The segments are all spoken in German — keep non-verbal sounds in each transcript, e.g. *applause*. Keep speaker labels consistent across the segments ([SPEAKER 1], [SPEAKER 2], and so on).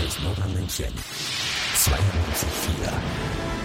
[SPEAKER 1] Nova München 92.4.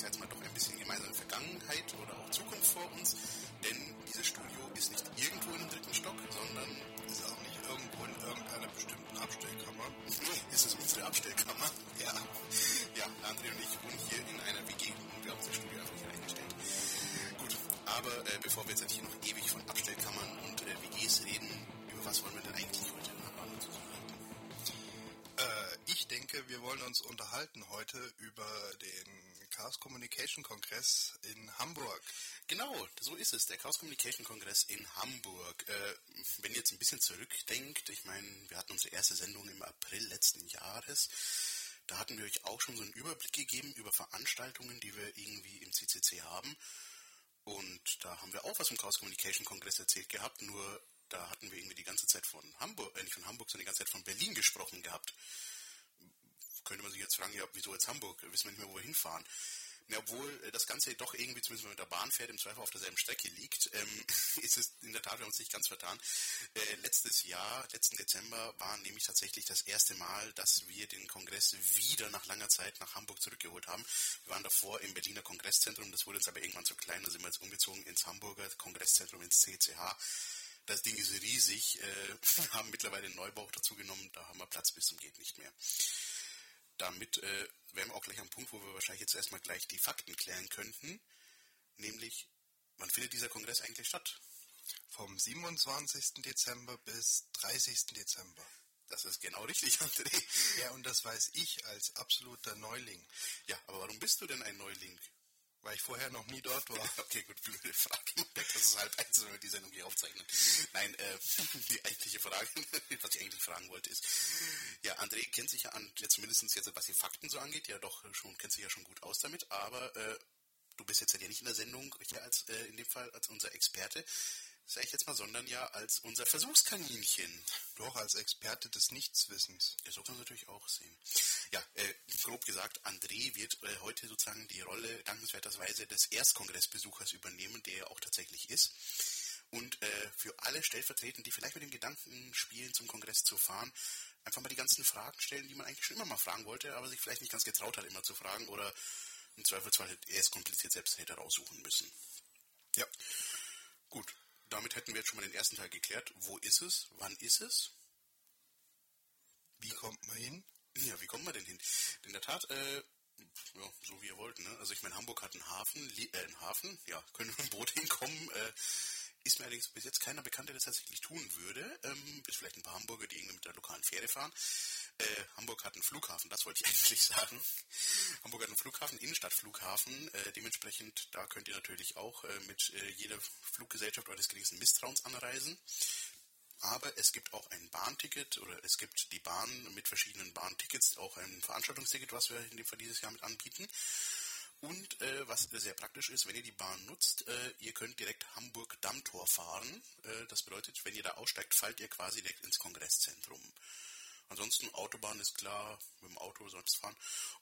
[SPEAKER 2] sag jetzt mal, doch ein bisschen gemeinsame Vergangenheit oder auch Zukunft vor uns, denn dieses Studio ist nicht irgendwo einem dritten Stock, sondern ist auch nicht irgendwo in irgendeiner bestimmten Abstellkammer. *laughs* es ist unsere Abstellkammer. *laughs* Ja, ja, André und ich wohnen hier in einer WG und wir haben unser Studio einfach hier eingestellt. Gut, aber äh, bevor wir jetzt hier noch ewig von Abstellkammern und äh, WGs reden, über was wollen wir denn eigentlich heute zusammenhalten?
[SPEAKER 3] Äh, ich denke, wir wollen uns unterhalten heute über den Chaos Communication Kongress in Hamburg.
[SPEAKER 2] Genau, so ist es. Der Chaos Communication Kongress in Hamburg. Äh, wenn ihr jetzt ein bisschen zurückdenkt, ich meine, wir hatten unsere erste Sendung im April letzten Jahres. Da hatten wir euch auch schon so einen Überblick gegeben über Veranstaltungen, die wir irgendwie im CCC haben. Und da haben wir auch was vom Chaos Communication Kongress erzählt gehabt, nur da hatten wir irgendwie die ganze Zeit von Hamburg, äh, nicht von Hamburg, sondern die ganze Zeit von Berlin gesprochen gehabt. Könnte man sich jetzt fragen, ja, wieso jetzt Hamburg? Wissen wir nicht mehr, wo wir hinfahren. Ja, obwohl äh, das Ganze doch irgendwie, zumindest wenn man mit der Bahn fährt, im Zweifel auf derselben Strecke liegt, ähm, *laughs* ist es in der Tat, wir haben uns nicht ganz vertan. Äh, letztes Jahr, letzten Dezember, war nämlich tatsächlich das erste Mal, dass wir den Kongress wieder nach langer Zeit nach Hamburg zurückgeholt haben. Wir waren davor im Berliner Kongresszentrum, das wurde uns aber irgendwann zu klein, da sind wir jetzt umgezogen ins Hamburger Kongresszentrum, ins CCH. Das Ding ist riesig, äh, *laughs* haben mittlerweile einen Neubau dazu genommen, da haben wir Platz bis zum geht nicht mehr damit äh, wären wir auch gleich am Punkt, wo wir wahrscheinlich jetzt erstmal gleich die Fakten klären könnten. Nämlich, wann findet dieser Kongress eigentlich statt?
[SPEAKER 3] Vom 27. Dezember bis 30. Dezember.
[SPEAKER 2] Das ist genau richtig, *laughs* André.
[SPEAKER 3] Ja, und das weiß ich als absoluter Neuling,
[SPEAKER 2] Ja, aber warum bist du denn ein Neuling?
[SPEAKER 3] Weil ich vorher noch nie dort war. *laughs*
[SPEAKER 2] Okay, gut, blöde Frage. Das ist halb eins, wenn wir die Sendung hier aufzeichnen. Nein, äh, *laughs* die eigentliche Frage, *laughs* was ich eigentlich fragen wollte, ist, ja, André kennt sich ja an, ja, zumindest jetzt, was die Fakten so angeht, ja doch schon, kennt sich ja schon gut aus damit, aber äh, du bist jetzt ja nicht in der Sendung hier als, äh, in dem Fall als unser Experte, sag ich jetzt mal, sondern ja als unser Versuchskaninchen.
[SPEAKER 3] Doch als Experte des Nichtswissens.
[SPEAKER 2] Ja, so kann man natürlich auch sehen. Ja, äh, grob gesagt, André wird äh, heute sozusagen die Rolle dankenswerterweise des Erstkongressbesuchers übernehmen, der er auch tatsächlich ist. Und äh, für alle stellvertretend, die vielleicht mit dem Gedanken spielen, zum Kongress zu fahren, einfach mal die ganzen Fragen stellen, die man eigentlich schon immer mal fragen wollte, aber sich vielleicht nicht ganz getraut hat, immer zu fragen oder im Zweifelsfall erst kompliziert selbst hätte raussuchen müssen. Ja, gut. Damit hätten wir jetzt schon mal den ersten Teil geklärt. Wo ist es? Wann ist es?
[SPEAKER 3] Wie kommt man hin?
[SPEAKER 2] Ja, wie kommt man denn hin? In der Tat, äh, ja, so wie ihr wollt, ne? Also ich meine, Hamburg hat einen Hafen, äh, einen Hafen, ja, können wir mit dem Boot hinkommen, äh, ist mir allerdings bis jetzt keiner bekannt, der das tatsächlich tun würde. Ähm, bis vielleicht ein paar Hamburger, die irgendwie mit der lokalen Fähre fahren. Äh, Hamburg hat einen Flughafen, das wollte ich *laughs* eigentlich sagen. Hamburg hat einen Flughafen, Innenstadtflughafen. Äh, dementsprechend, da könnt ihr natürlich auch äh, mit äh, jeder Fluggesellschaft eures geringsten Misstrauens anreisen. aber es gibt auch ein Bahnticket oder es gibt die Bahn mit verschiedenen Bahntickets, auch ein Veranstaltungsticket, was wir in dem Fall dieses Jahr mit anbieten. Und äh, was sehr praktisch ist, wenn ihr die Bahn nutzt, äh, ihr könnt direkt Hamburg-Dammtor fahren. Äh, das bedeutet, wenn ihr da aussteigt, fallt ihr quasi direkt ins Kongresszentrum. Ansonsten Autobahn ist klar, mit dem Auto sonst fahren.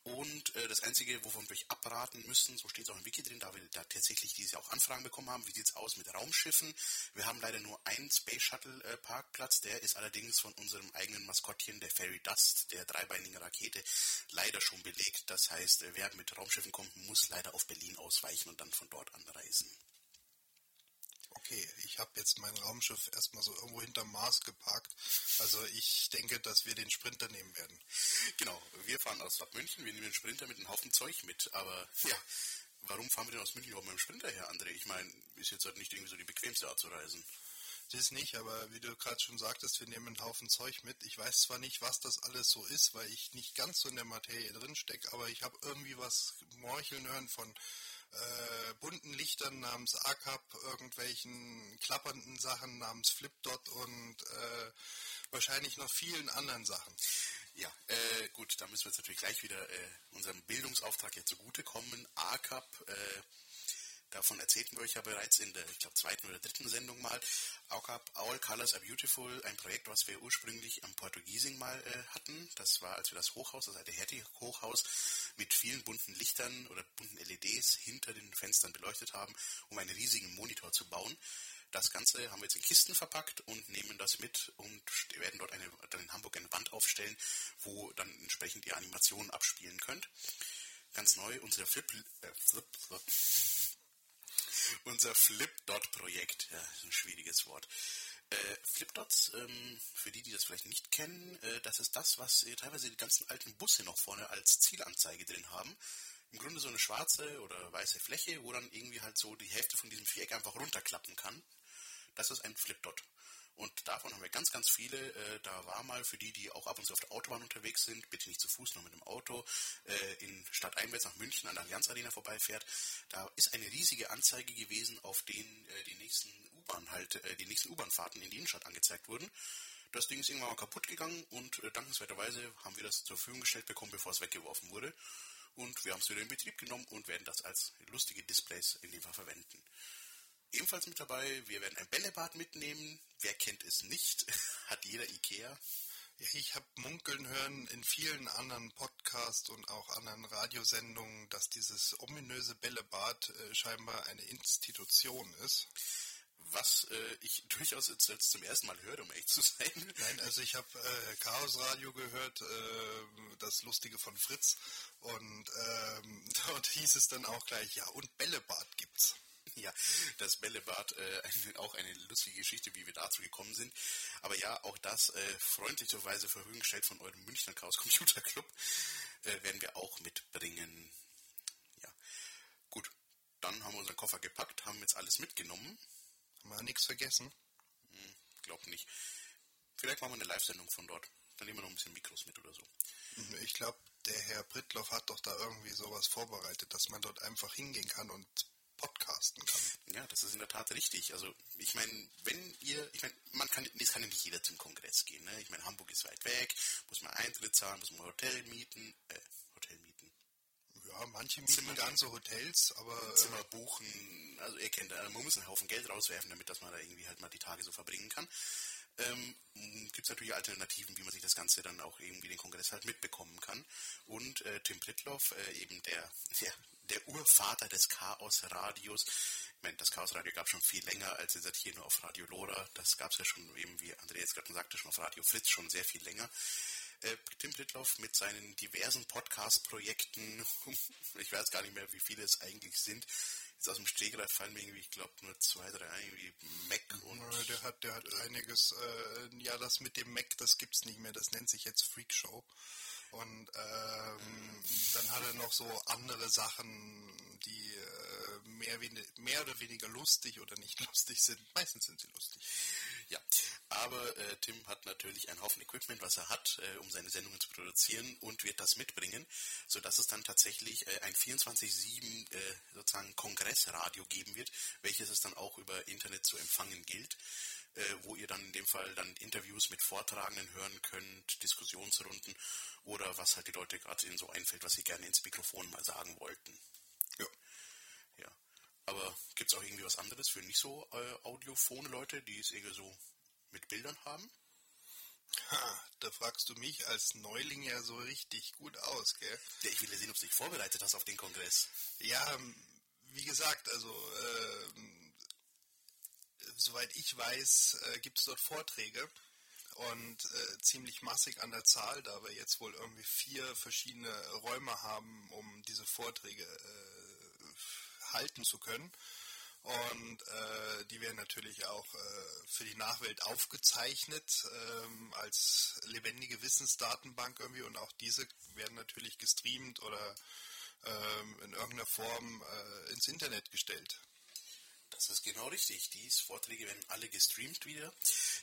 [SPEAKER 2] Und äh, das Einzige, wovon wir euch abraten müssen, so steht es auch im Wiki drin, da wir da tatsächlich diese auch Anfragen bekommen haben, wie sieht es aus mit Raumschiffen? Wir haben leider nur einen Space Shuttle äh, Parkplatz, der ist allerdings von unserem eigenen Maskottchen, der Fairy Dust, der dreibeinigen Rakete, leider schon belegt. Das heißt, äh, wer mit Raumschiffen kommt, muss leider auf Berlin ausweichen und dann von dort anreisen
[SPEAKER 3] okay, ich habe jetzt mein Raumschiff erstmal so irgendwo hinterm Mars geparkt. Also ich denke, dass wir den Sprinter nehmen werden.
[SPEAKER 2] Genau, wir fahren aus Bad München, wir nehmen den Sprinter mit einem Haufen Zeug mit. Aber ja, warum fahren wir denn aus München überhaupt mit dem Sprinter her, André? Ich meine, ist jetzt halt nicht irgendwie so die bequemste Art zu reisen.
[SPEAKER 3] Das nicht, aber wie du gerade schon sagtest, wir nehmen einen Haufen Zeug mit. Ich weiß zwar nicht, was das alles so ist, weil ich nicht ganz so in der Materie drin stecke, aber ich habe irgendwie was morcheln hören von äh, bunten Lichtern namens ACAP, irgendwelchen klappernden Sachen namens Flipdot und äh, wahrscheinlich noch vielen anderen Sachen.
[SPEAKER 2] Ja, äh, gut, da müssen wir jetzt natürlich gleich wieder äh, unserem Bildungsauftrag jetzt zugutekommen. ACAP, äh, Davon erzählten wir euch ja bereits in der, ich glaube, zweiten oder dritten Sendung mal. All Colors Are Beautiful, ein Projekt, was wir ursprünglich am Portugiesing mal äh, hatten. Das war, als wir das Hochhaus, das alte Hertie-Hochhaus, mit vielen bunten Lichtern oder bunten LEDs hinter den Fenstern beleuchtet haben, um einen riesigen Monitor zu bauen. Das Ganze haben wir jetzt in Kisten verpackt und nehmen das mit und werden dort eine, dann in Hamburg eine Wand aufstellen, wo dann entsprechend die Animationen abspielen könnt. Ganz neu, unsere Flip, äh, Flip, Flip unser Flipdot-Projekt. Ja, ist ein schwieriges Wort. Äh, Flipdots, ähm, für die, die das vielleicht nicht kennen, äh, das ist das, was äh, teilweise die ganzen alten Busse noch vorne als Zielanzeige drin haben. Im Grunde so eine schwarze oder weiße Fläche, wo dann irgendwie halt so die Hälfte von diesem Viereck einfach runterklappen kann. Das ist ein Flipdot. Und davon haben wir ganz, ganz viele. Äh, da war mal für die, die auch ab und zu auf der Autobahn unterwegs sind, bitte nicht zu Fuß, nur mit dem Auto, äh, in Stadteinwärts nach München an der Allianz Arena vorbeifährt. Da ist eine riesige Anzeige gewesen, auf denen äh, die nächsten U-Bahn halt, äh, die nächsten U-Bahn-Fahrten in die Innenstadt angezeigt wurden. Das Ding ist irgendwann mal kaputt gegangen und äh, dankenswerterweise haben wir das zur Verfügung gestellt bekommen, bevor es weggeworfen wurde. Und wir haben es wieder in Betrieb genommen und werden das als lustige Displays in dem Fall verwenden. Ebenfalls mit dabei, wir werden ein Bällebad mitnehmen. Wer kennt es nicht? *laughs* Hat jeder Ikea.
[SPEAKER 3] Ja, ich habe munkeln hören in vielen anderen Podcasts und auch anderen Radiosendungen, dass dieses ominöse Bällebad äh, scheinbar eine Institution ist.
[SPEAKER 2] Was äh, ich *laughs* durchaus jetzt, jetzt, zum ersten Mal höre, um echt zu sein.
[SPEAKER 3] Nein, also ich habe äh, Chaos Radio gehört, äh, das Lustige von Fritz. Und ähm, *laughs* dort hieß es dann auch gleich, ja, und Bällebad gibt's.
[SPEAKER 2] Ja, das Bällebad, äh, *laughs* auch eine lustige Geschichte, wie wir dazu gekommen sind. Aber ja, auch das äh, freundlicherweise Verfügung gestellt von eurem Münchner Chaos Computer Club äh, werden wir auch mitbringen. Ja, gut. Dann haben wir unseren Koffer gepackt, haben jetzt alles mitgenommen.
[SPEAKER 3] Haben wir nichts vergessen?
[SPEAKER 2] Hm, glaub nicht. Vielleicht machen wir eine Live-Sendung von dort. Dann nehmen wir noch ein bisschen Mikros mit oder so.
[SPEAKER 3] Ich glaube, der Herr Brittloff hat doch da irgendwie sowas vorbereitet, dass man dort einfach hingehen kann und podcasten kann.
[SPEAKER 2] Ja, das ist in der Tat richtig. Also ich meine, wenn ihr, ich meine, man kann, es kann ja nicht jeder zum Kongress gehen. Ne? Ich meine, Hamburg ist weit weg, muss man Eintritt zahlen, muss man Hotel mieten, äh, Hotel mieten.
[SPEAKER 3] Ja, manche mieten Zimmer, ganze Hotels, aber
[SPEAKER 2] äh, Zimmer buchen. Also ihr kennt, man muss einen Haufen Geld rauswerfen, damit dass man da irgendwie halt mal die Tage so verbringen kann. Ähm, Gibt es natürlich Alternativen, wie man sich das Ganze dann auch irgendwie den Kongress halt mitbekommen kann. Und äh, Tim Pritloff, äh, eben der, der der Urvater des Chaos-Radios. Ich meine, das Chaos-Radio gab es schon viel länger als jetzt hier nur auf Radio Lora. Das gab es ja schon eben, wie André jetzt gerade sagte, schon auf Radio Fritz schon sehr viel länger. Äh, Tim Blitloff mit seinen diversen Podcast-Projekten, *laughs* ich weiß gar nicht mehr, wie viele es eigentlich sind. Jetzt aus dem Stegreif fallen mir irgendwie, ich glaube, nur zwei, drei irgendwie Mac und.
[SPEAKER 3] Ja, der hat, der hat einiges, äh, ja, das mit dem Mac, das gibt's nicht mehr, das nennt sich jetzt Freak Show. Und ähm, dann hat er noch so andere Sachen, die äh, mehr, mehr oder weniger lustig oder nicht *laughs* lustig sind. Meistens sind sie lustig.
[SPEAKER 2] Ja, aber äh, Tim hat natürlich einen Haufen Equipment, was er hat, äh, um seine Sendungen zu produzieren und wird das mitbringen, sodass es dann tatsächlich äh, ein 24-7 äh, sozusagen Kongressradio geben wird, welches es dann auch über Internet zu empfangen gilt, wo ihr dann in dem Fall dann Interviews mit Vortragenden hören könnt, Diskussionsrunden oder was halt die Leute gerade ihnen so einfällt, was sie gerne ins Mikrofon mal sagen wollten.
[SPEAKER 3] Ja.
[SPEAKER 2] Ja. Aber gibt es auch irgendwie was anderes für nicht so äh, audiophone Leute, die es irgendwie so mit Bildern haben?
[SPEAKER 3] Ha, da fragst du mich als Neuling ja so richtig gut aus, gell?
[SPEAKER 2] Ja, ich will ja sehen, ob du dich vorbereitet hast auf den Kongress.
[SPEAKER 3] Ja, ähm, wie gesagt, also äh, soweit ich weiß, äh, gibt es dort Vorträge und äh, ziemlich massig an der Zahl, da wir jetzt wohl irgendwie vier verschiedene Räume haben, um diese Vorträge äh, halten zu können. Und äh, die werden natürlich auch äh, für die Nachwelt aufgezeichnet ähm, als lebendige Wissensdatenbank irgendwie. Und auch diese werden natürlich gestreamt oder ähm, in irgendeiner Form äh, ins Internet gestellt.
[SPEAKER 2] Das ist genau richtig. Die Vorträge werden alle gestreamt wieder.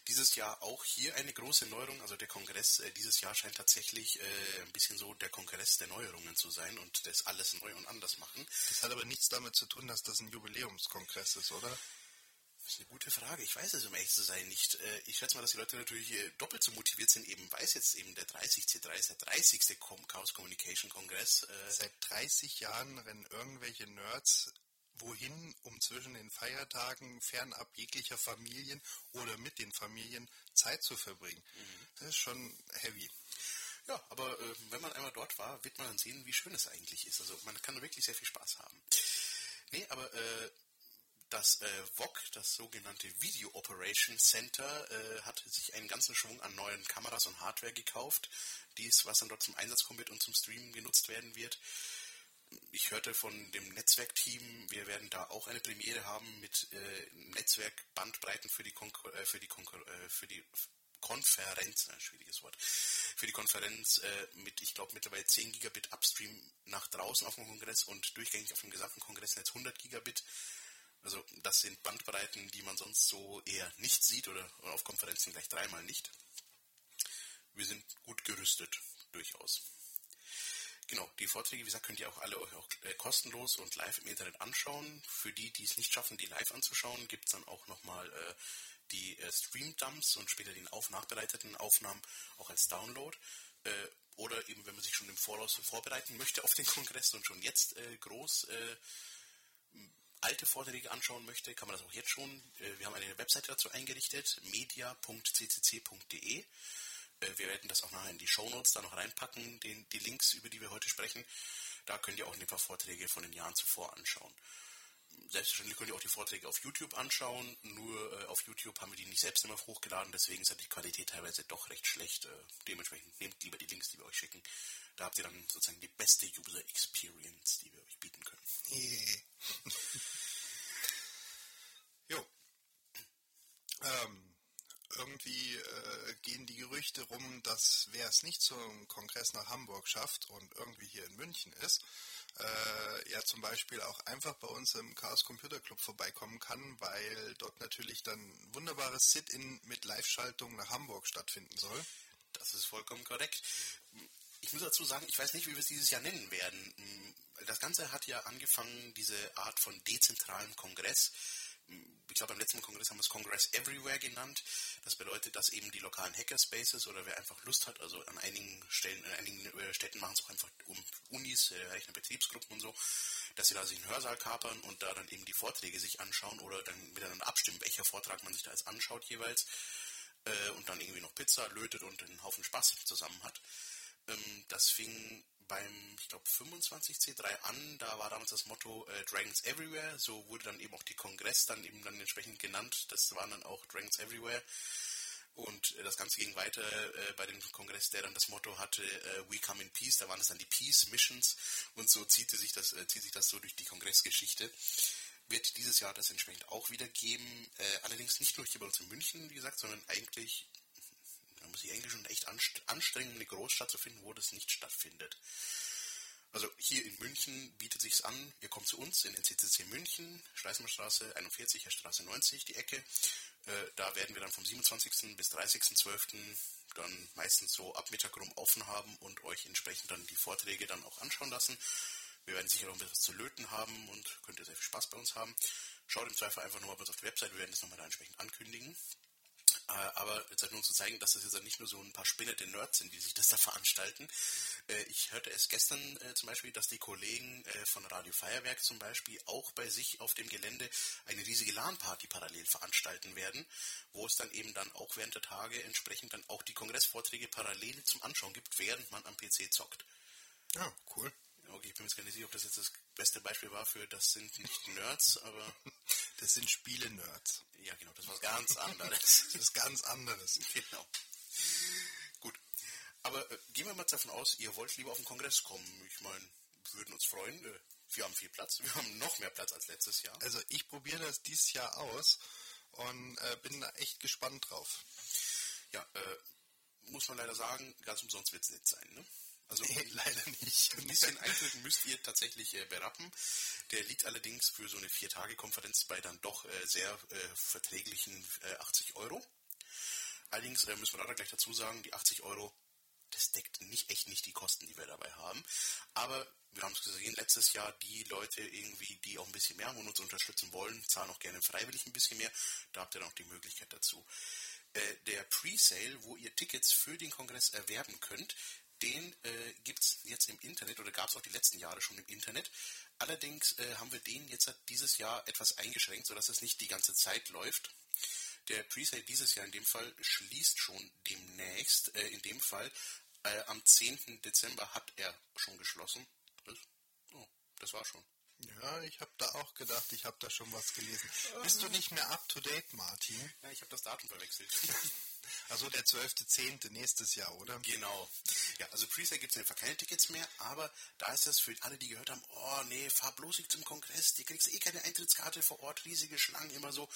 [SPEAKER 2] Dieses Jahr auch hier eine große Neuerung. Also der Kongress äh, dieses Jahr scheint tatsächlich äh, ein bisschen so der Kongress der Neuerungen zu sein und das alles neu und anders machen.
[SPEAKER 3] Das hat aber nichts damit zu tun, dass das ein Jubiläumskongress ist, oder?
[SPEAKER 2] Das ist eine gute Frage. Ich weiß es, um ehrlich zu sein, nicht. Äh, ich schätze mal, dass die Leute natürlich äh, doppelt so motiviert sind, eben weil es jetzt eben der 30. C3 ist, der 30. Chaos Communication Kongress.
[SPEAKER 3] Äh Seit 30 Jahren rennen irgendwelche Nerds wohin, um zwischen den Feiertagen fernab jeglicher Familien oder mit den Familien Zeit zu verbringen. Mhm. Das ist schon heavy.
[SPEAKER 2] Ja, aber äh, wenn man einmal dort war, wird man dann sehen, wie schön es eigentlich ist. Also man kann wirklich sehr viel Spaß haben. Nee, aber äh, das äh, VOC, das sogenannte Video Operation Center, äh, hat sich einen ganzen Schwung an neuen Kameras und Hardware gekauft, dies, was dann dort zum Einsatz kommen wird und zum Streamen genutzt werden wird ich hörte von dem Netzwerkteam, wir werden da auch eine Premiere haben mit äh, Netzwerkbandbreiten für die, Konkur äh, für die, Konkur äh, für die Konferenz, ein schwieriges Wort, für die Konferenz äh, mit, ich glaube, mittlerweile 10 Gigabit Upstream nach draußen auf dem Kongress und durchgängig auf dem gesamten Kongressnetz 100 Gigabit. Also das sind Bandbreiten, die man sonst so eher nicht sieht oder, oder auf Konferenzen gleich dreimal nicht. Wir sind gut gerüstet, durchaus. Genau, die Vorträge, wie gesagt, könnt ihr auch alle euch auch äh, kostenlos und live im Internet anschauen. Für die, die es nicht schaffen, die live anzuschauen, gibt es dann auch nochmal äh, die äh, Stream-Dumps und später den auf nachbereiteten Aufnahmen auch als Download. Äh, oder eben, wenn man sich schon im Voraus vorbereiten möchte auf den *laughs* Kongress und schon jetzt äh, groß äh, alte Vorträge anschauen möchte, kann man das auch jetzt schon. Äh, wir haben eine Webseite dazu eingerichtet, media.ccc.de. Äh, wir werden das auch nachher in die Shownotes da noch reinpacken, den, die Links, über die wir heute sprechen. Da könnt ihr auch ein paar Vorträge von den Jahren zuvor anschauen. Selbstverständlich könnt ihr auch die Vorträge auf YouTube anschauen, nur äh, auf YouTube haben wir die nicht selbst immer hochgeladen, deswegen ist die Qualität teilweise doch recht schlecht. Äh, dementsprechend nehmt lieber die Links, die wir euch schicken. Da habt ihr dann sozusagen die beste User Experience, die wir euch bieten können.
[SPEAKER 3] Yeah. *laughs* jo. Ähm, irgendwie äh, gehen die Gerüchte rum, dass wer es nicht zum Kongress nach Hamburg schafft und irgendwie hier in München ist, äh, ja zum Beispiel auch einfach bei uns im Chaos Computer Club vorbeikommen kann, weil dort natürlich dann wunderbares Sit-in mit Live-Schaltung nach Hamburg stattfinden soll.
[SPEAKER 2] Das ist vollkommen korrekt. Ich muss dazu sagen, ich weiß nicht, wie wir es dieses Jahr nennen werden. Das Ganze hat ja angefangen, diese Art von dezentralem Kongress ich glaube, beim letzten Kongress haben wir es Congress Everywhere genannt. Das bedeutet, dass eben die lokalen Hackerspaces oder wer einfach Lust hat, also an einigen Stellen, in einigen äh, Städten machen es auch einfach um Unis, äh, Betriebsgruppen und so, dass sie da sich einen Hörsaal kapern und da dann eben die Vorträge sich anschauen oder dann miteinander abstimmen, welcher Vortrag man sich da jetzt anschaut jeweils äh, und dann irgendwie noch Pizza lötet und einen Haufen Spaß zusammen hat. Ähm, das fing beim, ich glaube, 25C3 an. Da war damals das Motto äh, Dragons Everywhere. So wurde dann eben auch die Kongress dann eben dann entsprechend genannt. Das waren dann auch Dragons Everywhere. Und äh, das Ganze ging weiter äh, bei dem Kongress, der dann das Motto hatte, äh, We Come in Peace. Da waren es dann die Peace Missions. Und so zieht sich das, äh, zieht sich das so durch die Kongressgeschichte. Wird dieses Jahr das entsprechend auch wieder geben. Äh, allerdings nicht nur hier bei uns in München, wie gesagt, sondern eigentlich ich eigentlich schon echt anstrengend, eine Großstadt zu finden, wo das nicht stattfindet. Also hier in München bietet sich's an, ihr kommt zu uns in den CCC München, Streißmannstraße 41, Straße 90, die Ecke. Äh, da werden wir dann vom 27. bis 30.12. dann meistens so ab Mittag rum offen haben und euch entsprechend dann die Vorträge dann auch anschauen lassen. Wir werden sicher noch ein bisschen was zu löten haben und könnt ihr sehr viel Spaß bei uns haben. Schaut im Zweifel einfach nochmal bei uns auf der Website, wir werden das nochmal da entsprechend ankündigen. Äh, aber jetzt halt nur zu zeigen, dass das jetzt nicht nur so ein paar spinnende Nerds sind, die sich das da veranstalten. Äh, ich hörte es gestern äh, zum Beispiel, dass die Kollegen von Radio Feuerwerk zum Beispiel auch bei sich auf dem Gelände eine riesige LAN-Party parallel veranstalten werden, wo es dann eben dann auch während der Tage entsprechend dann auch die Kongressvorträge parallel zum Anschauen gibt, während man am PC zockt.
[SPEAKER 3] Ja, cool.
[SPEAKER 2] Okay, ich bin mir jetzt gar nicht sicher, ob das jetzt das beste Beispiel war für, das sind nicht Nerds, aber. *laughs*
[SPEAKER 3] Das sind Spiele-Nerds.
[SPEAKER 2] Ja, genau, das war was ganz anderes. *laughs*
[SPEAKER 3] das ist ganz anderes.
[SPEAKER 2] Genau. Gut. Aber äh, gehen wir mal davon aus, ihr wollt lieber auf den Kongress kommen. Ich meine, wir würden uns freuen. Äh, wir haben viel Platz. Wir haben noch mehr Platz als letztes Jahr.
[SPEAKER 3] Also ich probiere das dieses Jahr aus und äh, bin da echt gespannt drauf.
[SPEAKER 2] Ja, äh, muss man leider sagen, ganz umsonst wird es nicht sein, ne?
[SPEAKER 3] Also nee, *laughs* leider nicht. *laughs*
[SPEAKER 2] Ein bisschen Eintritt müsst ihr tatsächlich äh, berappen. Der liegt allerdings für so eine Vier-Tage-Konferenz bei dann doch äh, sehr äh, verträglichen 80 äh, Euro. Allerdings äh, müssen wir da gleich dazu sagen, die 80 Euro, das deckt nicht echt nicht die Kosten, die wir dabei haben. Aber wir haben es gesehen, letztes Jahr die Leute irgendwie, die auch ein bisschen mehr haben und uns unterstützen wollen, zahlen auch gerne freiwillig ein bisschen mehr. Da habt ihr dann auch die Möglichkeit dazu äh, der Pre-Sale, wo ihr Tickets für den Kongress erwerben könnt, den äh, gibt es jetzt im Internet oder gab es auch die letzten Jahre schon im Internet. Allerdings äh, haben wir den jetzt dieses Jahr etwas eingeschränkt, sodass es nicht die ganze Zeit läuft. Der Presale dieses Jahr in dem Fall schließt schon demnächst. Äh, in dem Fall äh, am 10. Dezember hat er schon geschlossen. Das, oh, das war schon.
[SPEAKER 3] Ja, ich habe da auch gedacht, ich habe da schon was gelesen. Bist du nicht mehr up to date, Martin?
[SPEAKER 2] Ja, ich habe das Datum verwechselt. *laughs*
[SPEAKER 3] Also der 12.10. nächstes Jahr, oder?
[SPEAKER 2] Genau. Ja, also Presale gibt es einfach keine Tickets mehr, aber da ist das für alle, die gehört haben, oh nee, fahr bloß nicht zum Kongress, die kriegst eh keine Eintrittskarte vor Ort, riesige Schlangen, immer so.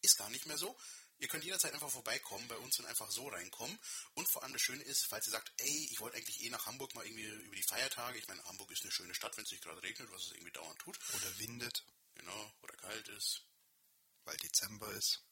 [SPEAKER 2] Ist gar nicht mehr so. Ihr könnt jederzeit einfach vorbeikommen bei uns und einfach so reinkommen. Und vor allem das Schöne ist, falls ihr sagt, ey, ich wollte eigentlich eh nach Hamburg mal irgendwie über die Feiertage. Ich meine, Hamburg ist eine schöne Stadt, wenn es nicht gerade regnet, was es irgendwie dauernd tut.
[SPEAKER 3] Oder windet.
[SPEAKER 2] Genau, oder kalt ist.
[SPEAKER 3] Weil Dezember ist.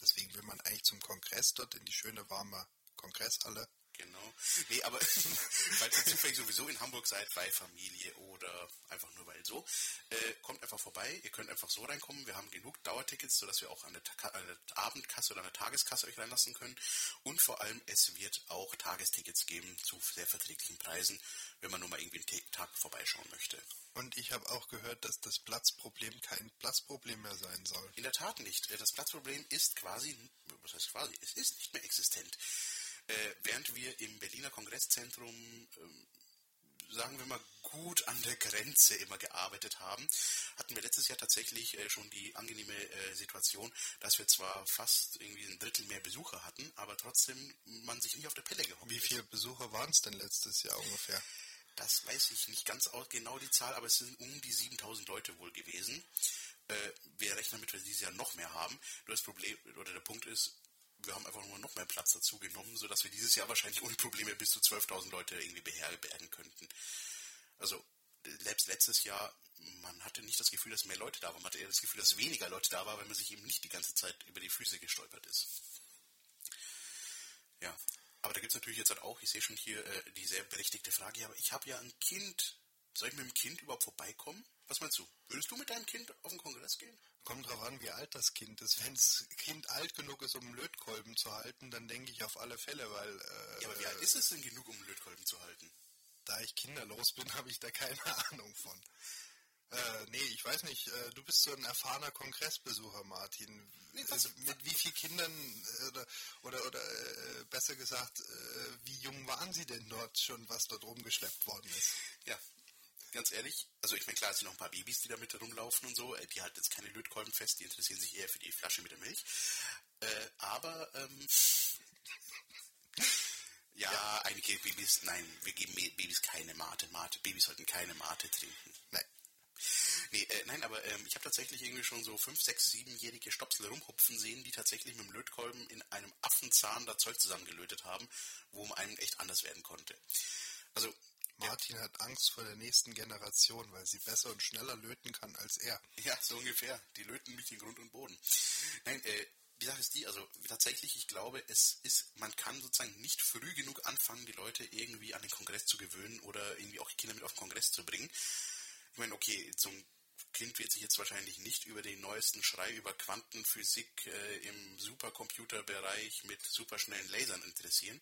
[SPEAKER 3] Deswegen will man eigentlich zum Kongress dort in die schöne warme Kongresshalle.
[SPEAKER 2] Genau. Nee, aber *laughs* falls ihr zufällig sowieso in Hamburg seid, bei Familie oder einfach nur weil so, äh, kommt einfach vorbei. Ihr könnt einfach so reinkommen. Wir haben genug Dauertickets, sodass wir auch an der, an der Abendkasse oder an der Tageskasse euch reinlassen können. Und vor allem, es wird auch Tagestickets geben zu sehr verträglichen Preisen, wenn man nur mal irgendwie einen Tag vorbeischauen möchte.
[SPEAKER 3] Und ich habe auch gehört, dass das Platzproblem kein Platzproblem mehr sein soll.
[SPEAKER 2] In der Tat nicht. Das Platzproblem ist quasi, was heißt quasi, es ist nicht mehr existent. Äh, während wir im Berliner Kongresszentrum, ähm, sagen wir mal, gut an der Grenze immer gearbeitet haben, hatten wir letztes Jahr tatsächlich äh, schon die angenehme äh, Situation, dass wir zwar fast irgendwie ein Drittel mehr Besucher hatten, aber trotzdem man sich nicht auf der Pelle gehockt
[SPEAKER 3] Wie viele Besucher waren es denn letztes Jahr ungefähr?
[SPEAKER 2] Das weiß ich nicht ganz genau die Zahl, aber es sind um die 7000 Leute wohl gewesen. Äh, wir rechnen damit, wir dieses Jahr noch mehr haben. Nur das Problem oder der Punkt ist, wir haben einfach nur noch mehr Platz dazu genommen, sodass wir dieses Jahr wahrscheinlich ohne Probleme bis zu 12.000 Leute irgendwie beherbergen könnten. Also selbst letztes Jahr, man hatte nicht das Gefühl, dass mehr Leute da waren, man hatte eher das Gefühl, dass weniger Leute da waren, weil man sich eben nicht die ganze Zeit über die Füße gestolpert ist. Ja, aber da gibt es natürlich jetzt halt auch, ich sehe schon hier äh, die sehr berechtigte Frage, ja, aber ich habe ja ein Kind, soll ich mit dem Kind überhaupt vorbeikommen? Was meinst du? Würdest du mit deinem Kind auf den Kongress gehen?
[SPEAKER 3] Kommt drauf an, wie alt das Kind ist. Wenn das Kind alt genug ist, um einen Lötkolben zu halten, dann denke ich auf alle Fälle, weil. Äh,
[SPEAKER 2] ja, aber wie alt ist es denn genug, um einen Lötkolben zu halten?
[SPEAKER 3] Da ich kinderlos bin, *laughs* habe ich da keine Ahnung von. Äh, nee, ich weiß nicht. Äh, du bist so ein erfahrener Kongressbesucher, Martin. Nee, was, mit wie vielen Kindern äh, oder oder, oder äh, besser gesagt, äh, wie jung waren sie denn dort schon, was dort rumgeschleppt worden ist?
[SPEAKER 2] Ja, ganz ehrlich, also ich meine, klar, es sind noch ein paar Babys, die da mit rumlaufen und so, äh, die halten jetzt keine Lötkolben fest, die interessieren sich eher für die Flasche mit der Milch. Äh, aber, ähm, ja, *laughs* ja, einige Babys, nein, wir geben Babys keine Mate. Mate, Babys sollten keine Mate trinken.
[SPEAKER 3] Nein.
[SPEAKER 2] Nee, äh, nein, aber ähm, ich habe tatsächlich irgendwie schon so fünf, sechs, siebenjährige Stopsel rumhupfen sehen, die tatsächlich mit dem Lötkolben in einem Affenzahn da Zeug zusammengelötet haben, wo man einem echt anders werden konnte. Also
[SPEAKER 3] Martin hat Angst vor der nächsten Generation, weil sie besser und schneller löten kann als er.
[SPEAKER 2] Ja, so ungefähr. Die löten mich in Grund und Boden. Nein, äh, die Sache ist die, also tatsächlich, ich glaube, es ist, man kann sozusagen nicht früh genug anfangen, die Leute irgendwie an den Kongress zu gewöhnen oder irgendwie auch die Kinder mit auf den Kongress zu bringen. Ich meine, okay, zum Kind wird sich jetzt wahrscheinlich nicht über den neuesten Schrei über Quantenphysik äh, im Supercomputerbereich mit superschnellen Lasern interessieren.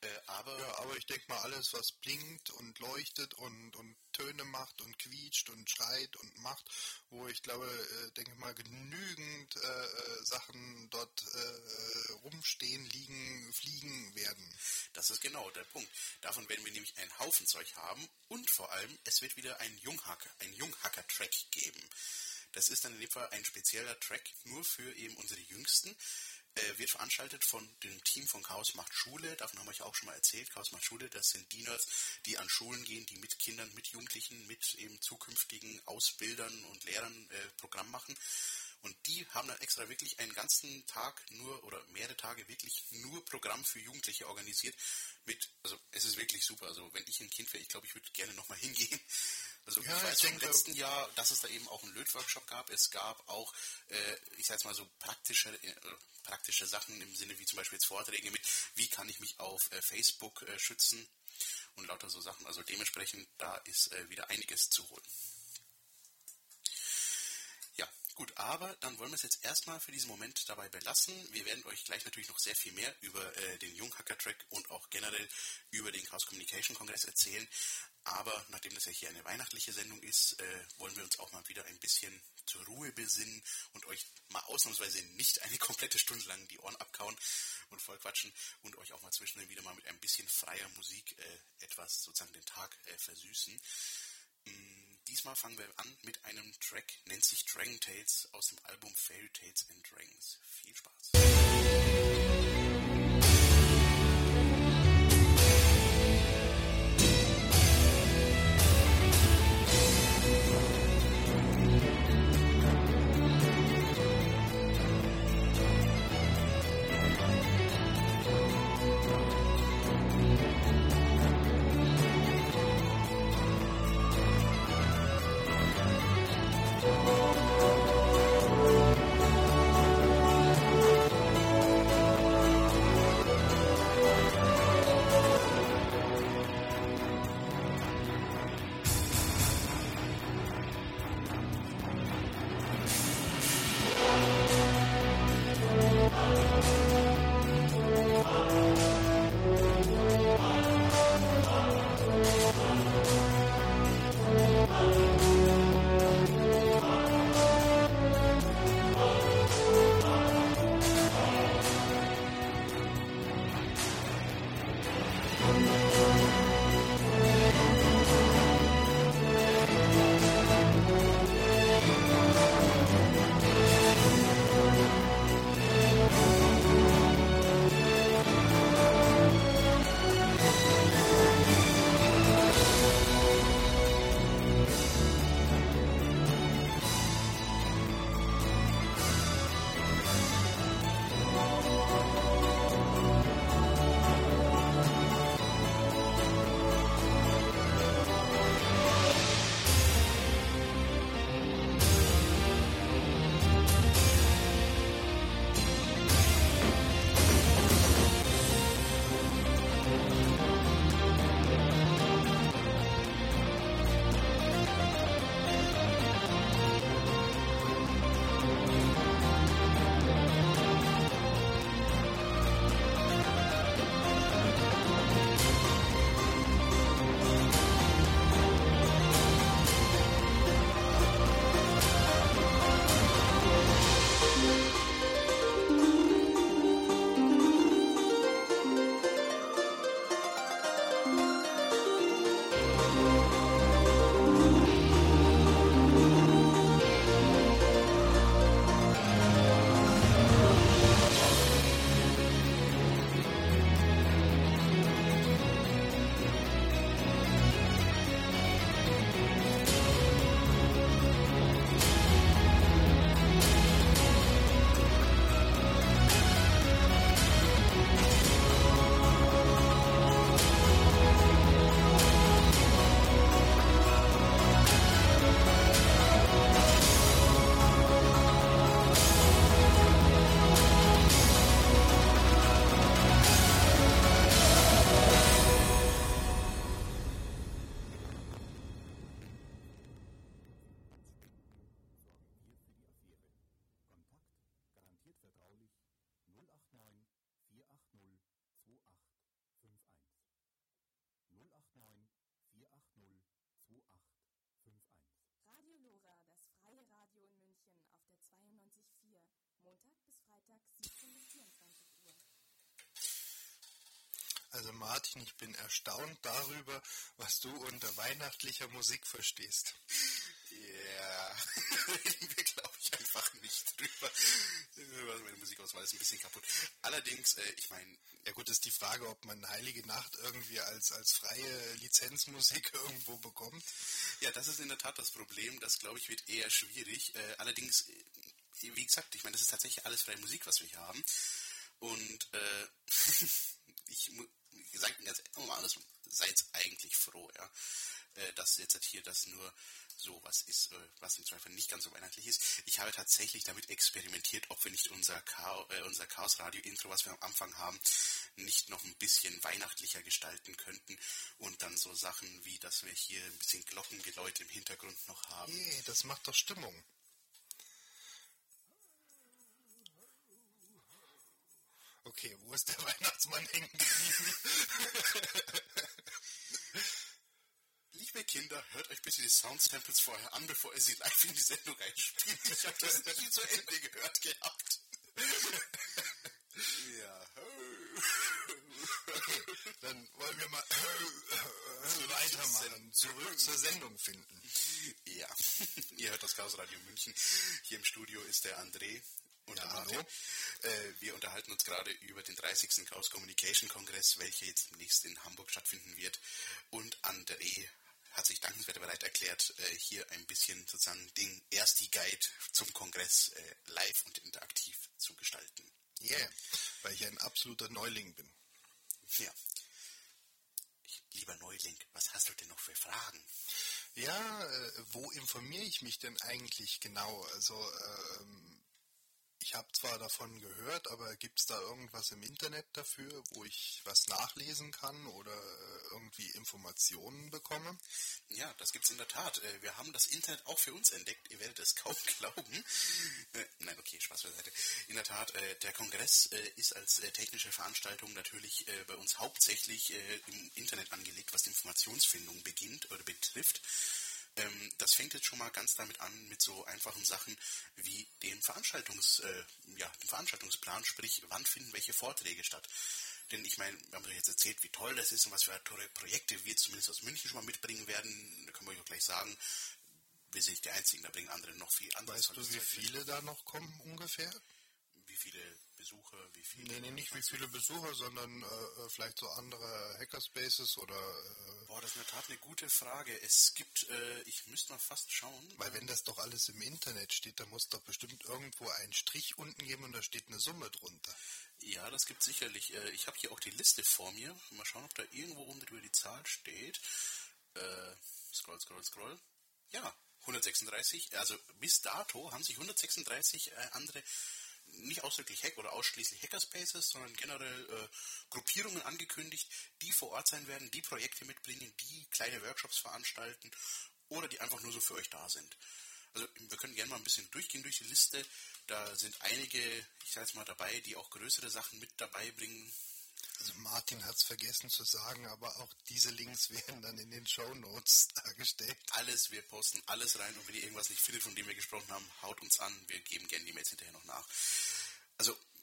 [SPEAKER 3] Äh, aber, ja, aber ich denke mal, alles, was blinkt und leuchtet und, und Töne macht und quietscht und schreit und macht, wo ich glaube, äh, denke mal, genügend äh, äh Sachen dort äh, rumstehen, liegen, fliegen werden.
[SPEAKER 2] Das ist genau der Punkt. Davon werden wir nämlich einen Haufen Zeug haben und vor allem, es wird wieder ein Junghacker, ein Junghacker-Track geben. Das ist dann in dem Fall ein spezieller Track nur für eben unsere Jüngsten äh, wird veranstaltet von dem Team von Chaos macht Schule. Davon haben wir euch auch schon mal erzählt. Chaos macht Schule, das sind die Nerds, die an Schulen gehen, die mit Kindern, mit Jugendlichen, mit eben zukünftigen Ausbildern und Lehrern äh, Programm machen. Und die haben dann extra wirklich einen ganzen Tag nur oder mehrere Tage wirklich nur Programm für Jugendliche organisiert. Mit, also es ist wirklich super. Also wenn ich ein Kind wäre, ich glaube, ich würde gerne nochmal hingehen. Also ja, ich weiß ich vom letzten Jahr, dass es da eben auch einen Lötworkshop gab. Es gab auch, äh, ich sag jetzt mal so praktische, äh, praktische Sachen im Sinne wie zum Beispiel jetzt Vorträge mit, wie kann ich mich auf äh, Facebook äh, schützen und lauter so Sachen. Also dementsprechend, da ist äh, wieder einiges zu holen. Gut, aber dann wollen wir es jetzt erstmal für diesen Moment dabei belassen. Wir werden euch gleich natürlich noch sehr viel mehr über äh, den Junghacker-Track und auch generell über den Chaos Communication Kongress erzählen. Aber nachdem das ja hier eine weihnachtliche Sendung ist, äh, wollen wir uns auch mal wieder ein bisschen zur Ruhe besinnen und euch mal ausnahmsweise nicht eine komplette Stunde lang die Ohren abkauen und voll quatschen und euch auch mal zwischendurch wieder mal mit ein bisschen freier Musik äh, etwas sozusagen den Tag äh, versüßen. Mm Diesmal fangen wir an mit einem Track, nennt sich Dragon Tales aus dem Album Fairy Tales and Dragons. Viel Spaß!
[SPEAKER 3] Martin, ich bin erstaunt darüber, was du unter weihnachtlicher Musik verstehst.
[SPEAKER 2] Ja, *laughs* reden wir, glaube ich, einfach nicht drüber. Meine Musikauswahl ist ein bisschen kaputt. Allerdings, äh, ich meine,
[SPEAKER 3] Ja gut, ist die Frage, ob man Heilige Nacht irgendwie als, als freie Lizenzmusik *laughs* irgendwo bekommt.
[SPEAKER 2] ja, das ist in der Tat das Problem. Das, glaube ich, wird eher schwierig. Äh, allerdings, äh, wie gesagt, ich meine, das ist tatsächlich alles freie Musik, was wir hier haben. Und äh, *laughs* ich Ihnen ganz normal alles, seid eigentlich froh, ja, äh, dass jetzt halt hier das nur so was ist, äh, was im Zweifel nicht ganz so weihnachtlich ist. Ich habe tatsächlich damit experimentiert, ob wir nicht unser, Chao, äh, unser Chaos-Radio-Intro, was wir am Anfang haben, nicht noch ein bisschen weihnachtlicher gestalten könnten und dann so Sachen wie, dass wir hier ein bisschen Glockengeläute im Hintergrund noch haben.
[SPEAKER 3] Nee, das macht doch Stimmung. Okay, wo ist der *laughs* Weihnachtsmann hängen geblieben?
[SPEAKER 2] Liebe Kinder, hört euch bitte die Soundsamples vorher an, bevor ihr sie live in die Sendung einspielt. Ich habe das nie zu Ende gehört gehabt. ja.
[SPEAKER 3] Dann wollen wir mal weitermachen, zurück zur Sendung finden.
[SPEAKER 2] Ja, ihr hört das Chaos Radio München. Hier im Studio ist der André und
[SPEAKER 3] Ja, hallo.
[SPEAKER 2] Äh, wir unterhalten uns gerade über den 30. Chaos Communication Kongress, welcher jetzt demnächst in Hamburg stattfinden wird. Und André hat sich dankenswert bereit erklärt, äh, hier ein bisschen sozusagen den ersten Guide zum Kongress äh, live und interaktiv zu gestalten.
[SPEAKER 3] Yeah, weil ich ein absoluter Neuling bin.
[SPEAKER 2] Ja. Lieber Neuling, was hast du denn noch für Fragen?
[SPEAKER 3] Ja, äh, wo informiere ich mich denn eigentlich genau? Also, ähm, ich habe zwar davon gehört, aber gibt es da irgendwas im Internet dafür, wo ich was nachlesen kann oder äh, irgendwie Informationen bekomme?
[SPEAKER 2] Ja, das gibt's in der Tat. Äh, Wir haben das Internet auch für uns entdeckt. Ihr werdet es kaum *laughs* glauben. Äh, Nein, okay, Spaß beiseite. In der Tat, der Kongress ist als technische Veranstaltung natürlich bei uns hauptsächlich im Internet angelegt, was die Informationsfindung beginnt oder betrifft. Ähm, Das fängt jetzt schon mal ganz damit an mit so einfachen Sachen wie dem Veranstaltungs, äh, ja, dem Veranstaltungsplan, sprich, wann finden welche Vorträge statt. Denn ich meine, wir haben euch jetzt erzählt, wie toll das ist und was für tolle Projekte wir zumindest aus München schon mal mitbringen werden. Da können wir euch auch gleich sagen, wir sind nicht die Einzigen, da bringen andere noch viel anderes.
[SPEAKER 3] Weißt du, wie viele da noch kommen ungefähr?
[SPEAKER 2] Wie viele Besucher, wie viele...
[SPEAKER 3] Nee, nee, nicht wie viele Besucher, sondern äh, äh, vielleicht so andere Hackerspaces oder äh,
[SPEAKER 2] Boah, das ist in der Tat eine gute Frage. Es gibt, äh, ich müsste mal fast schauen.
[SPEAKER 3] weil wenn das doch alles im Internet steht, dann muss doch bestimmt irgendwo ein Strich unten geben und da steht eine Summe drunter.
[SPEAKER 2] Ja, das gibt sicherlich. Äh, Ich habe hier auch die Liste vor mir. Mal schauen, ob da irgendwo unten drüber die Zahl steht. Äh, scroll, scroll, scroll. Ja, 136. Also bis dato haben sich 136 äh, andere nicht ausdrücklich Hack oder ausschließlich Hackerspaces, sondern generell äh, Gruppierungen angekündigt, die vor Ort sein werden, die Projekte mitbringen, die kleine Workshops veranstalten oder die einfach nur so für euch da sind. Also wir können gerne mal ein bisschen durchgehen durch die Liste. Da sind einige, ich sage jetzt mal dabei, die auch größere Sachen mit dabei bringen.
[SPEAKER 3] Also Martin hat es vergessen zu sagen, aber auch diese Links werden dann in den Show Notes *laughs* dargestellt.
[SPEAKER 2] Alles, wir posten alles rein und wenn ihr irgendwas nicht findet, von dem wir gesprochen haben, haut uns an. Wir geben gerne die Mails hinterher noch nach.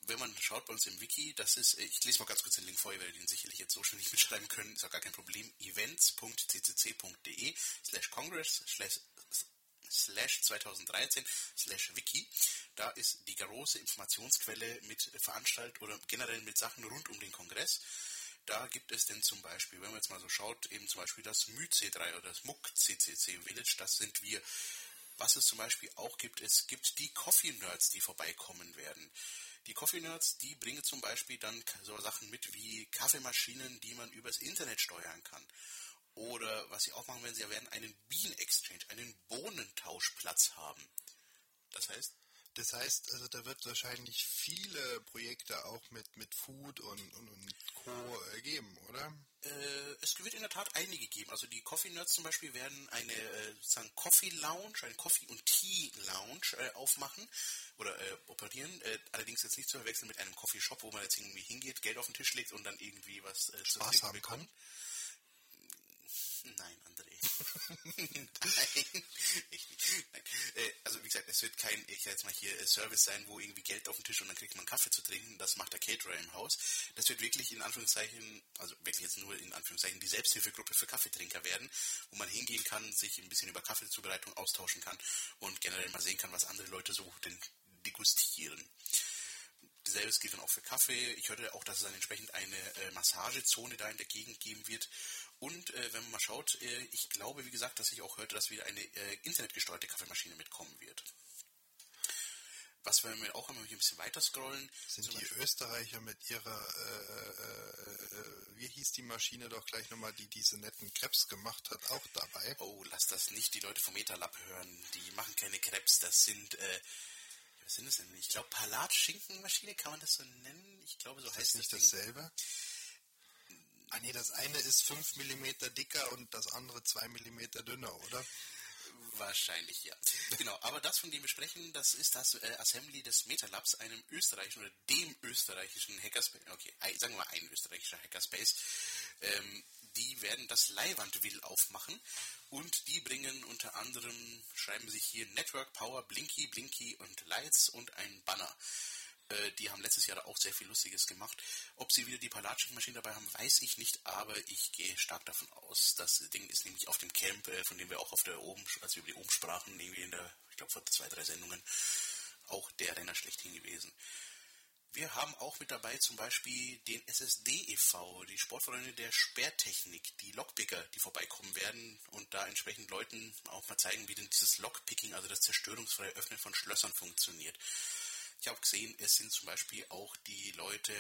[SPEAKER 2] Wenn man schaut bei uns im Wiki, das ist, ich lese mal ganz kurz den Link vor, ihr werdet ihn sicherlich jetzt so schnell nicht *laughs* mitschreiben können, ist auch gar kein Problem. events.ccc.de slash congress slash slash 2013 slash wiki. Da ist die große Informationsquelle mit Veranstalt oder generell mit Sachen rund um den Kongress. Da gibt es denn zum Beispiel, wenn man jetzt mal so schaut, eben zum Beispiel das MyC3 oder das MUC CCC Village, das sind wir. Was es zum Beispiel auch gibt, es gibt die Coffee Nerds, die vorbeikommen werden. Die Coffee Nerds, die bringen zum Beispiel dann so Sachen mit wie Kaffeemaschinen, die man übers Internet steuern kann. Oder was sie auch machen werden, sie werden einen Bean Exchange, einen Bohnentauschplatz haben. Das heißt,
[SPEAKER 3] Das heißt, also da wird wahrscheinlich viele Projekte auch mit, mit Food und, und, und Co. geben, oder?
[SPEAKER 2] Äh, es wird in der Tat einige geben. Also die Coffee Nerds zum Beispiel werden eine äh, sozusagen Coffee Lounge, eine Coffee und Tea Lounge äh, aufmachen oder äh, operieren. Allerdings jetzt nicht zu verwechseln mit einem Coffee Shop, wo man jetzt irgendwie hingeht, Geld auf den Tisch legt und dann irgendwie was äh, zu
[SPEAKER 3] Spaß haben
[SPEAKER 2] bekommt. Nein, André. Nein, *laughs* echt nicht. es wird kein, ich sag jetzt mal hier, äh, Service sein, wo irgendwie Geld auf den Tisch und dann kriegt man Kaffee zu trinken. Das macht der Caterer im Haus. Das wird wirklich in Anführungszeichen, also wirklich jetzt nur in Anführungszeichen die Selbsthilfegruppe für Kaffeetrinker werden, wo man hingehen kann, sich ein bisschen über Kaffeezubereitung austauschen kann und generell mal sehen kann, was andere Leute so denn degustieren. Selbes gilt dann auch für Kaffee. Ich hörte auch, dass es dann entsprechend eine äh, Massagezone da in der Gegend geben wird. Und äh, wenn man mal schaut, äh, ich glaube, wie gesagt, dass ich auch hörte, dass wieder eine äh, internetgesteuerte Kaffeemaschine mitkommen wird. Was wir auch einmal hier ein bisschen weiter scrollen.
[SPEAKER 3] Sind die Österreicher mit ihrer, äh, äh, wie hieß die Maschine doch gleich nochmal, die diese netten Krebs gemacht hat, auch dabei?
[SPEAKER 2] Oh, lass das nicht die Leute vom Metalab hören. Die machen keine Krebs, das sind, äh, was sind das denn? Ich glaube, Palat-Schinkenmaschine, kann man das so nennen? Ich glaube, so
[SPEAKER 3] ist
[SPEAKER 2] heißt
[SPEAKER 3] das nicht
[SPEAKER 2] Ding.
[SPEAKER 3] Ah nee, das eine ist 5 mm dicker und das andere 2 mm dünner, oder?
[SPEAKER 2] Wahrscheinlich, ja. Genau, aber das, von dem wir sprechen, das ist das äh, Assembly des Metalabs, einem österreichischen oder dem österreichischen Hackerspace, okay, sagen wir mal ein österreichischer Hackerspace. Ähm, die werden das Leihwandwill aufmachen und die bringen unter anderem, schreiben sich hier Network Power, Blinky, Blinky und Lights und ein Banner. Äh, die haben letztes Jahr auch sehr viel Lustiges gemacht. Ob sie wieder die Palatschik-Maschine dabei haben, weiß ich nicht, aber ich gehe stark davon aus. Das Ding ist nämlich auf dem Camp, äh, von dem wir auch auf der oben, als wir über die oben sprachen, irgendwie in der, ich glaube vor zwei, drei Sendungen, auch der Renner schlechthin gewesen. Wir haben auch mit dabei zum Beispiel den SSD e.V., die Sportfreunde der Sperrtechnik, die Lockpicker, die vorbeikommen werden und da entsprechend Leuten auch mal zeigen, wie denn dieses Lockpicking, also das zerstörungsfreie Öffnen von Schlössern funktioniert. Ich habe gesehen, es sind zum Beispiel auch die Leute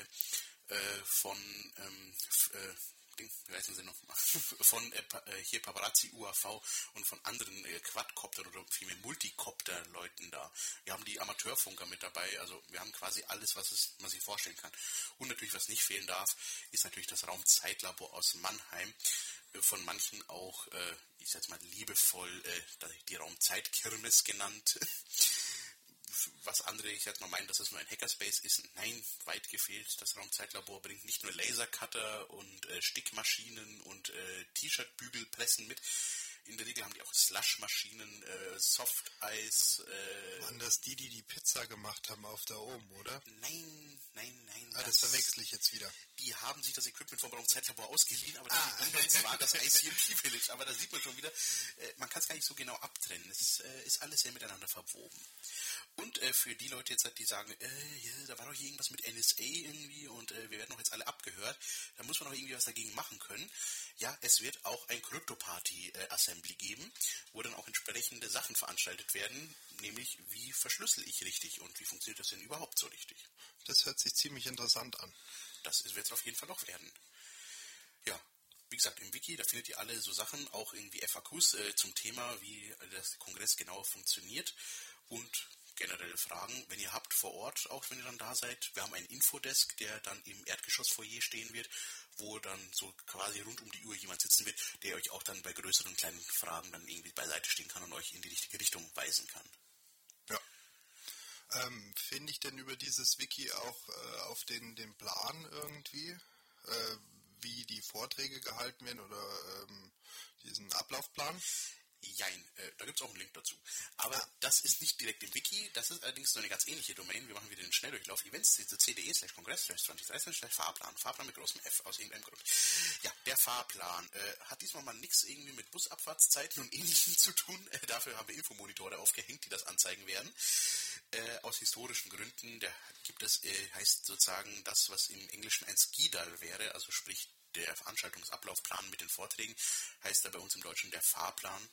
[SPEAKER 2] äh, von, ähm, äh, wie sie noch? *laughs* von äh, äh, hier Paparazzi UAV und von anderen äh, Quadcopter oder vielmehr Multicopter-Leuten da. Wir haben die Amateurfunker mit dabei, also wir haben quasi alles, was es, man sich vorstellen kann. Und natürlich, was nicht fehlen darf, ist natürlich das Raumzeitlabor aus Mannheim. Äh, Von manchen auch, äh, ich sag mal liebevoll, die Raumzeitkirmes genannt. *laughs* was andere ich jetzt mal meinen, dass es nur ein Hackerspace ist. Nein, weit gefehlt. Das Raumzeitlabor bringt nicht nur Lasercutter und äh, Stickmaschinen und äh, T-Shirt-Bügelpressen mit. In der Regel haben die auch Slush-Maschinen, äh, Softeis. Äh,
[SPEAKER 3] Waren das die, die die Pizza gemacht haben auf da oben, oder?
[SPEAKER 2] nein, nein, nein.
[SPEAKER 3] Ah, das verwechsel ich jetzt wieder.
[SPEAKER 2] die haben sich das Equipment vom Raumzeitlabor ausgeliehen, aber
[SPEAKER 3] Ah.
[SPEAKER 2] das *laughs* war das ICMP Village. Aber da sieht man schon wieder, äh, man kann es gar nicht so genau abtrennen. Es äh, ist alles sehr miteinander verwoben. Und äh, für die Leute jetzt, die sagen, äh, ja, da war doch hier irgendwas mit NSA irgendwie und äh, wir werden doch jetzt alle abgehört, da muss man doch irgendwie was dagegen machen können. Ja, es wird auch ein Crypto-Party-Assembly geben, wo dann auch entsprechende Sachen veranstaltet werden, nämlich wie verschlüssel ich richtig und wie funktioniert das denn überhaupt so richtig.
[SPEAKER 3] Das hört sich ziemlich interessant an.
[SPEAKER 2] Das wird es auf jeden Fall noch werden. Ja, wie gesagt, im Wiki, da findet ihr alle so Sachen, auch irgendwie FAQs äh, zum Thema, wie äh, das Kongress genauer funktioniert und generelle Fragen, wenn ihr habt vor Ort, auch wenn ihr dann da seid. Wir haben einen Infodesk, der dann im Erdgeschossfoyer stehen wird, wo dann so quasi rund um die Uhr jemand sitzen wird, der euch auch dann bei größeren kleinen Fragen dann irgendwie beiseite stehen kann und euch in die richtige Richtung weisen kann.
[SPEAKER 3] Ja. Ähm, Finde ich denn über dieses Wiki auch äh, auf den, den Plan irgendwie, äh, wie die Vorträge gehalten werden oder ähm, diesen Ablaufplan?
[SPEAKER 2] Jein, äh, da gibt es auch einen Link dazu. Aber das ist nicht direkt im Wiki, das ist allerdings so eine ganz ähnliche Domain. Wir machen wieder den Schnelldurchlauf. Events, cde slash kongress slash 2013 slash Fahrplan. Fahrplan mit großem F aus irgendeinem Grund. Ja, der Fahrplan äh, hat diesmal mal nichts irgendwie mit Busabfahrtszeiten und ähnlichem zu tun. Äh, dafür haben wir Infomonitore aufgehängt, die das anzeigen werden. Äh, aus historischen Gründen, da gibt es, äh, heißt sozusagen das, was im Englischen ein Skidal wäre, also sprich der Veranstaltungsablaufplan mit den Vorträgen, heißt da bei uns im Deutschen der Fahrplan,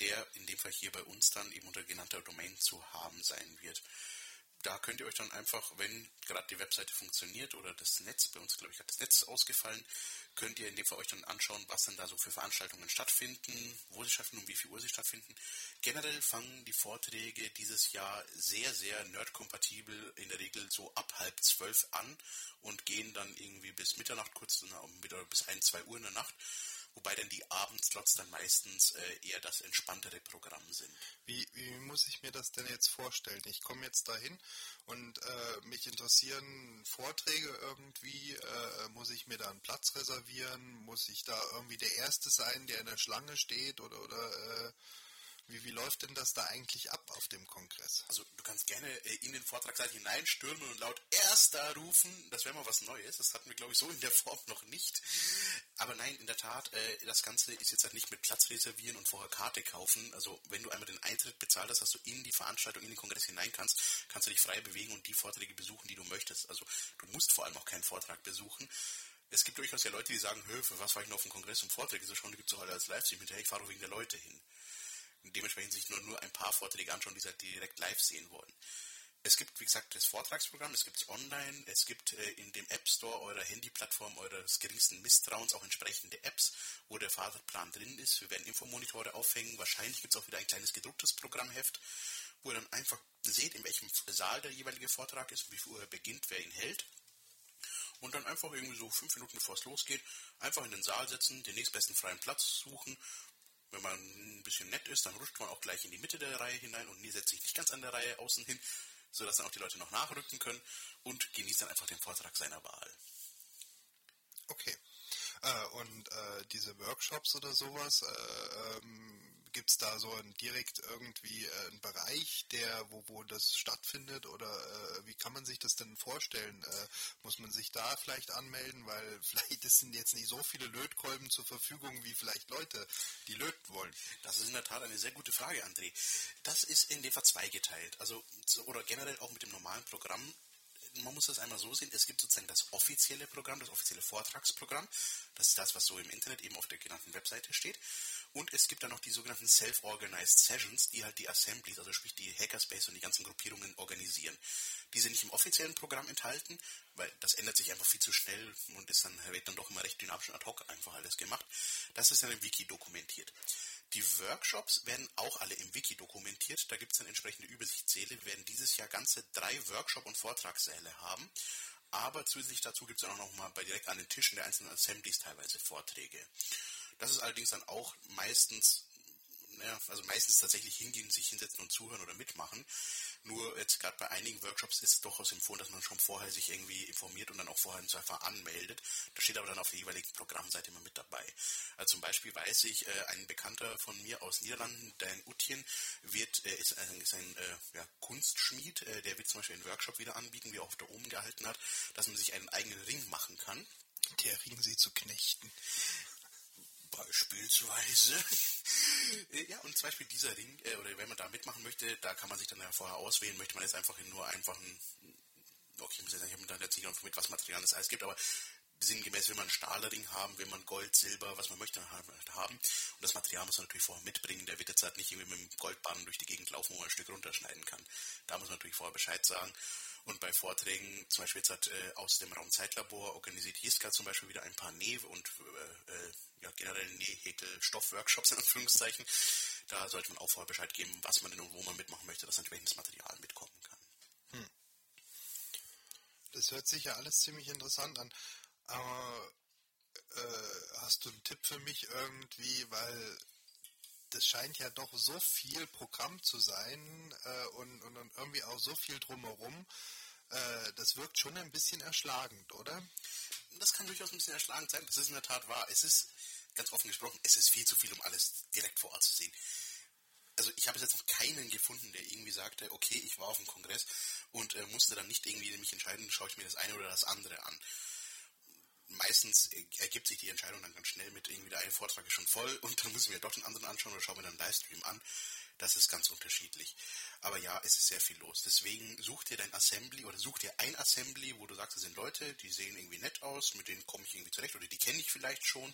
[SPEAKER 2] der in dem Fall hier bei uns dann eben unter genannter Domain zu haben sein wird. Da könnt ihr euch dann einfach, wenn gerade die Webseite funktioniert oder das Netz, bei uns glaube ich hat das Netz ausgefallen, könnt ihr in dem Fall euch dann anschauen, was denn da so für Veranstaltungen stattfinden, wo sie stattfinden und wie viel Uhr sie stattfinden. Generell fangen die Vorträge dieses Jahr sehr, sehr nerdkompatibel, in der Regel so ab halb zwölf an und gehen dann irgendwie bis Mitternacht, kurz oder bis ein, zwei Uhr in der Nacht. Wobei dann die Abendslots dann meistens äh, eher das entspanntere Programm sind.
[SPEAKER 3] Wie, wie muss ich mir das denn jetzt vorstellen? Ich komme jetzt dahin und äh, mich interessieren Vorträge irgendwie. Äh, muss ich mir da einen Platz reservieren? Muss ich da irgendwie der Erste sein, der in der Schlange steht? Oder, oder äh, Wie, wie läuft denn das da eigentlich ab auf dem Kongress?
[SPEAKER 2] Also du kannst gerne äh, in den Vortragssaal hineinstürmen und laut Erster rufen. Das wäre mal was Neues. Das hatten wir, glaube ich, so in der Form noch nicht. Aber nein, in der Tat, äh, das Ganze ist jetzt halt nicht mit Platz reservieren und vorher Karte kaufen. Also wenn du einmal den Eintritt bezahlt hast, dass du in die Veranstaltung, in den Kongress hinein kannst, kannst du dich frei bewegen und die Vorträge besuchen, die du möchtest. Also du musst vor allem auch keinen Vortrag besuchen. Es gibt durchaus ja Leute, die sagen, Hö, für was war ich noch auf dem Kongress um Vorträge zu schauen? Die gibt es doch alle als Livestream hinterher. Ich fahre doch wegen der Leute hin dementsprechend sich nur, nur ein paar Vorträge anschauen, die sie halt direkt live sehen wollen. Es gibt, wie gesagt, das Vortragsprogramm, es gibt es online, es gibt äh, in dem App Store eurer Handyplattform eures geringsten Misstrauens auch entsprechende Apps, wo der Fahrplan drin ist. Wir werden Infomonitore aufhängen. Wahrscheinlich gibt es auch wieder ein kleines gedrucktes Programmheft, wo ihr dann einfach seht, in welchem Saal der jeweilige Vortrag ist, wie viel er beginnt, wer ihn hält. Und dann einfach irgendwie so fünf Minuten bevor es losgeht, einfach in den Saal setzen, den nächstbesten freien Platz suchen wenn man ein bisschen nett ist, dann rutscht man auch gleich in die Mitte der Reihe hinein und setzt sich nicht ganz an der Reihe außen hin, sodass dann auch die Leute noch nachrücken können und genießt dann einfach den Vortrag seiner Wahl.
[SPEAKER 3] Okay. Äh, und äh, diese Workshops oder sowas, äh, ähm, Gibt es da so ein, direkt irgendwie äh, einen Bereich, der, wo, wo das stattfindet oder äh, wie kann man sich das denn vorstellen? Äh, muss man sich da vielleicht anmelden, weil *laughs* vielleicht sind jetzt nicht so viele Lötkolben zur Verfügung wie vielleicht Leute, die löten wollen?
[SPEAKER 2] Das ist in der Tat eine sehr gute Frage, André. Das ist in dem Fall zweigeteilt. Also, oder generell auch mit dem normalen Programm man muss das einmal so sehen, es gibt sozusagen das offizielle Programm, das offizielle Vortragsprogramm. Das ist das, was so im Internet eben auf der genannten Webseite steht. Und es gibt dann noch die sogenannten Self-Organized Sessions, die halt die Assemblies, also sprich die Hackerspace und die ganzen Gruppierungen organisieren. Die sind nicht im offiziellen Programm enthalten, weil das ändert sich einfach viel zu schnell und ist dann, wird dann doch immer recht dynamisch und ad hoc einfach alles gemacht. Das ist dann im Wiki dokumentiert. Die Workshops werden auch alle im Wiki dokumentiert. Da gibt es dann entsprechende Übersichtssäle. Wir werden dieses Jahr ganze drei Workshop- und Vortragssäle haben. Aber zusätzlich dazu gibt es auch noch mal bei direkt an den Tischen der einzelnen Assemblies teilweise Vorträge. Das ist allerdings dann auch meistens, ja, also meistens tatsächlich hingehen, sich hinsetzen und zuhören oder mitmachen. Nur jetzt gerade bei einigen Workshops ist es durchaus empfohlen, dass man schon vorher sich irgendwie informiert und dann auch vorher einfach anmeldet. Das steht aber dann auf der jeweiligen Programmseite immer mit dabei. Also zum Beispiel weiß ich, äh, ein Bekannter von mir aus Niederlanden, Dan Utjen, wird, äh, ist ein, ist ein äh, ja, Kunstschmied, äh, der wird zum Beispiel einen Workshop wieder anbieten, wie er auch da oben gehalten hat, dass man sich einen eigenen Ring machen kann.
[SPEAKER 3] Der Ring sie zu knechten.
[SPEAKER 2] Beispielsweise. *laughs* ja, und zum Beispiel dieser Ring, äh, oder wenn man da mitmachen möchte, da kann man sich dann ja vorher auswählen, möchte man jetzt einfach nur einfach ein, okay, ich muss jetzt habe dann jetzt nicht mit was Material es alles gibt, aber sinngemäß will man Stahlring haben, will man Gold, Silber, was man möchte haben. Und das Material muss man natürlich vorher mitbringen. Der wird jetzt halt nicht irgendwie mit dem Goldbahn durch die Gegend laufen, wo man ein Stück runterschneiden kann. Da muss man natürlich vorher Bescheid sagen. Und bei Vorträgen, zum Beispiel jetzt hat äh, aus dem Raum Zeitlabor organisiert Jiska zum Beispiel wieder ein paar Näh- und äh, äh ja, generell Näh-Häkel-Stoff-Workshops in Anführungszeichen. Da sollte man auch vorher Bescheid geben, was man denn und wo man mitmachen möchte, dass entsprechendes Material mitkommen kann. Hm.
[SPEAKER 3] Das hört sich ja alles ziemlich interessant an. Aber äh, hast du einen Tipp für mich irgendwie, weil das scheint ja doch so viel Programm zu sein äh, und, und, und, irgendwie auch so viel drumherum. Äh, das wirkt schon ein bisschen erschlagend, oder?
[SPEAKER 2] Das kann durchaus ein bisschen erschlagend sein. Das ist in der Tat wahr. Es ist, ganz offen gesprochen, es ist viel zu viel, um alles direkt vor Ort zu sehen. Also ich habe jetzt noch keinen gefunden, der irgendwie sagte, okay, ich war auf dem Kongress und äh, musste dann nicht irgendwie mich entscheiden, schaue ich mir das eine oder das andere an meistens ergibt sich die Entscheidung dann ganz schnell mit irgendwie der eine Vortrag ist schon voll *laughs* und dann muss ich mir doch den anderen anschauen oder schaue mir dann einen Livestream an. Das ist ganz unterschiedlich. Aber ja, es ist sehr viel los. Deswegen such dir dein Assembly oder such dir ein Assembly, wo du sagst, das sind Leute, die sehen irgendwie nett aus, mit denen komme ich irgendwie zurecht oder die kenne ich vielleicht schon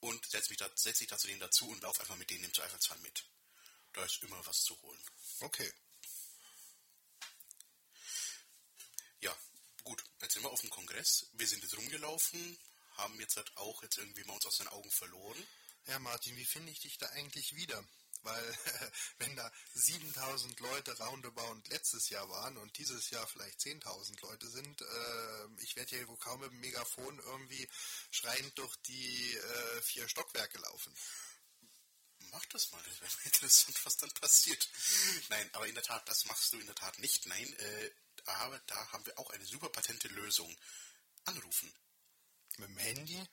[SPEAKER 2] und setz mich da, setz dich da zu denen dazu und lauf einfach mit denen im Zweifelsfall mit. Da ist immer was zu holen.
[SPEAKER 3] Okay.
[SPEAKER 2] Ja, gut, jetzt sind wir auf dem Kongress. Wir sind jetzt rumgelaufen, haben jetzt halt auch jetzt irgendwie mal uns aus den Augen verloren.
[SPEAKER 3] Ja, Martin, wie finde ich dich da eigentlich wieder? Weil *laughs* wenn da 7000 Leute roundabout letztes Jahr waren und dieses Jahr vielleicht 10.000 Leute sind, äh, ich werde hier wohl kaum mit dem Megafon irgendwie schreiend durch die äh, vier Stockwerke laufen.
[SPEAKER 2] Mach das mal, das wäre *laughs* interessant, was dann passiert. Nein, aber in der Tat, das machst du in der Tat nicht. Nein, äh, aber da haben wir auch eine super patente Lösung. Anrufen.
[SPEAKER 3] Mit dem Handy?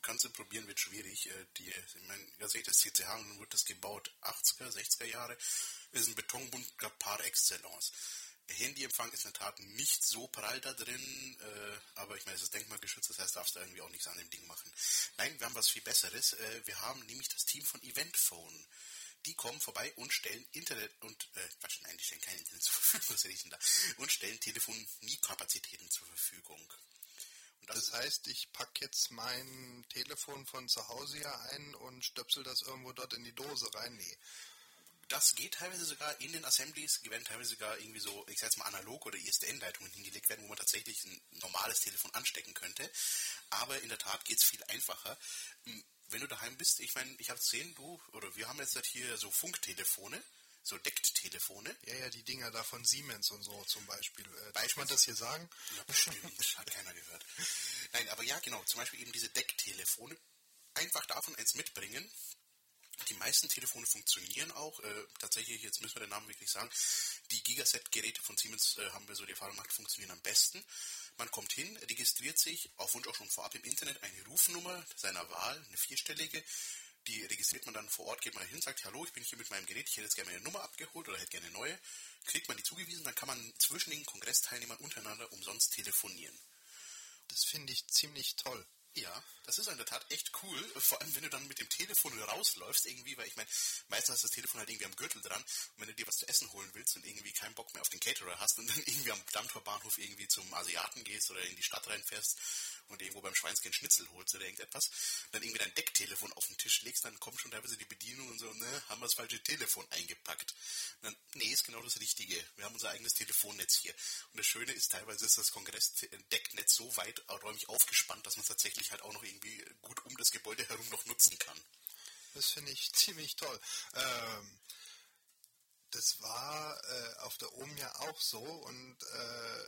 [SPEAKER 2] kannst du probieren, wird schwierig. Äh, die, ich meine, ganz ehrlich, das CCH nun wird das gebaut 80er, 60er Jahre, ist ein Betonbunker par excellence. Handyempfang ist in der Tat nicht so prall da drin, äh, aber ich meine, es ist denkmalgeschützt, das heißt, darfst du irgendwie auch nichts an dem Ding machen. Nein, wir haben was viel Besseres. Äh, wir haben nämlich das Team von Eventphone. Die kommen vorbei und stellen Internet und, äh, Quatsch, nein, die stellen kein Internet zur Verfügung, *laughs* was ich denn da? Und stellen Telefonie-Kapazitäten zur Verfügung.
[SPEAKER 3] Das, das, heißt, ich packe jetzt mein Telefon von zu Hause hier ein und stöpsel das irgendwo dort in die Dose rein. Nee.
[SPEAKER 2] Das geht teilweise sogar in den Assemblies, werden teilweise sogar irgendwie so, ich sag mal, analog oder ISDN-Leitungen hingelegt werden, wo man tatsächlich ein normales Telefon anstecken könnte. Aber in der Tat geht es viel einfacher. Wenn du daheim bist, ich meine, ich habe gesehen, du, oder wir haben jetzt halt hier so Funktelefone, so Decktelefone.
[SPEAKER 3] Ja, ja, die Dinger da von Siemens und so zum Beispiel. Äh, darf man das hier sagen?
[SPEAKER 2] Ja, bestimmt, das hat keiner gehört. Nein, aber ja, genau, zum Beispiel eben diese Decktelefone. Einfach davon eins mitbringen. Die meisten Telefone funktionieren auch. Äh, tatsächlich, jetzt müssen wir den Namen wirklich sagen, die Gigaset-Geräte von Siemens äh, haben wir so die Erfahrung gemacht, funktionieren am besten. Man kommt hin, registriert sich, auf Wunsch auch schon vorab im Internet, eine Rufnummer seiner Wahl, eine vierstellige, die registriert man dann vor Ort, geht man hin, sagt, hallo, ich bin hier mit meinem Gerät, ich hätte jetzt gerne eine Nummer abgeholt oder hätte gerne eine neue. Kriegt man die zugewiesen, dann kann man zwischen den Kongressteilnehmern untereinander umsonst telefonieren.
[SPEAKER 3] Das finde ich ziemlich toll.
[SPEAKER 2] Ja, das ist in der Tat echt cool. Vor allem, wenn du dann mit dem Telefon rausläufst, irgendwie, weil ich meine, meistens hast du das Telefon halt irgendwie am Gürtel dran. Und wenn du dir was zu essen holen willst und irgendwie keinen Bock mehr auf den Caterer hast und dann *laughs* irgendwie am Dammtorbahnhof irgendwie zum Asiaten gehst oder in die Stadt reinfährst und irgendwo beim Schweinskind Schnitzel holst oder irgendetwas, dann irgendwie dein Decktelefon auf den Tisch legst, dann kommt schon teilweise die Bedienung und so, ne, haben wir das falsche Telefon eingepackt. Und dann, nee, ist genau das Richtige. Wir haben unser eigenes Telefonnetz hier. Und das Schöne ist, teilweise ist das Kongressdecknetz so weit räumlich aufgespannt, dass man es tatsächlich halt auch noch irgendwie gut um das Gebäude herum noch nutzen kann.
[SPEAKER 3] Das finde ich ziemlich toll. Ähm, das war äh, auf der OM ja auch so und äh,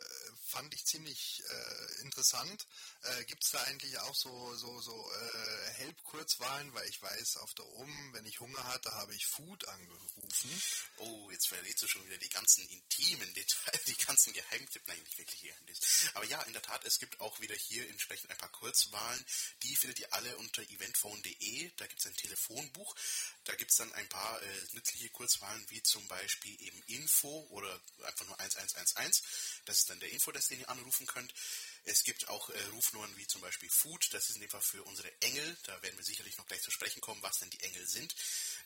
[SPEAKER 3] fand ich ziemlich äh, interessant. Äh, Gibt es da eigentlich auch so, so, so äh, Help-Kurzwahlen? Weil ich weiß, auf der OM, wenn ich Hunger hatte, habe ich Food angerufen.
[SPEAKER 2] Oh, jetzt verrätst du schon wieder die ganzen intimen Details, die ganzen Geheimtipps. Nein, nicht wirklich Geheimnis. Aber ja, in der Tat, es gibt auch wieder hier entsprechend ein paar Kurzwahlen. Die findet ihr alle unter eventphone.de. Da gibt es ein Telefonbuch. Da gibt es dann ein paar äh, nützliche Kurzwahlen, wie zum Beispiel eben Info oder einfach nur 1111. Das ist dann der Infodesk, den ihr anrufen könnt. Es gibt auch äh, Rufnummern wie zum Beispiel Food. Das ist in dem Fall für unsere Engel. Da werden wir sicherlich noch gleich zu sprechen kommen, was denn die Engel sind.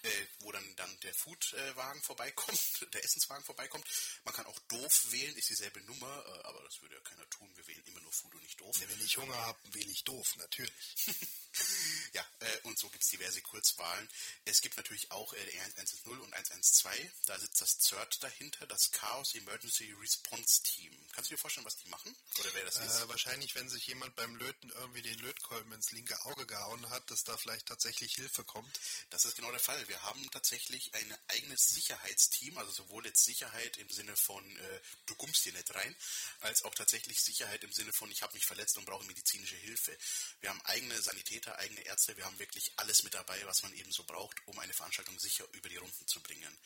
[SPEAKER 2] Äh, wo dann, dann der Foodwagen vorbeikommt, *laughs* der Essenswagen vorbeikommt. Man kann auch doof wählen, ist dieselbe Nummer, äh, aber das würde ja keiner tun. Wir wählen immer nur Food und nicht doof.
[SPEAKER 3] Ja, wenn ich Hunger habe, wähle ich doof, natürlich. *laughs*
[SPEAKER 2] ja, äh, und so gibt es diverse Kurzwahlen. Es gibt natürlich auch äh, 1110 und 112. Da sitzt das CERT dahinter, das Chaos Emergency Response Team. Kannst du dir vorstellen, was die machen?
[SPEAKER 3] Oder wer das äh, ist? Wahrscheinlich, wenn sich jemand beim Löten irgendwie den Lötkolben ins linke Auge gehauen hat, dass da vielleicht tatsächlich Hilfe kommt.
[SPEAKER 2] Das ist genau der Fall. Wir haben tatsächlich ein eigenes Sicherheitsteam, also sowohl jetzt Sicherheit im Sinne von äh, du kommst hier nicht rein, als auch tatsächlich Sicherheit im Sinne von ich habe mich verletzt und brauche medizinische Hilfe. Wir haben eigene Sanitäter, eigene Ärzte, wir haben wirklich alles mit dabei, was man eben so braucht, um eine Veranstaltung sicher über die Runden zu bringen.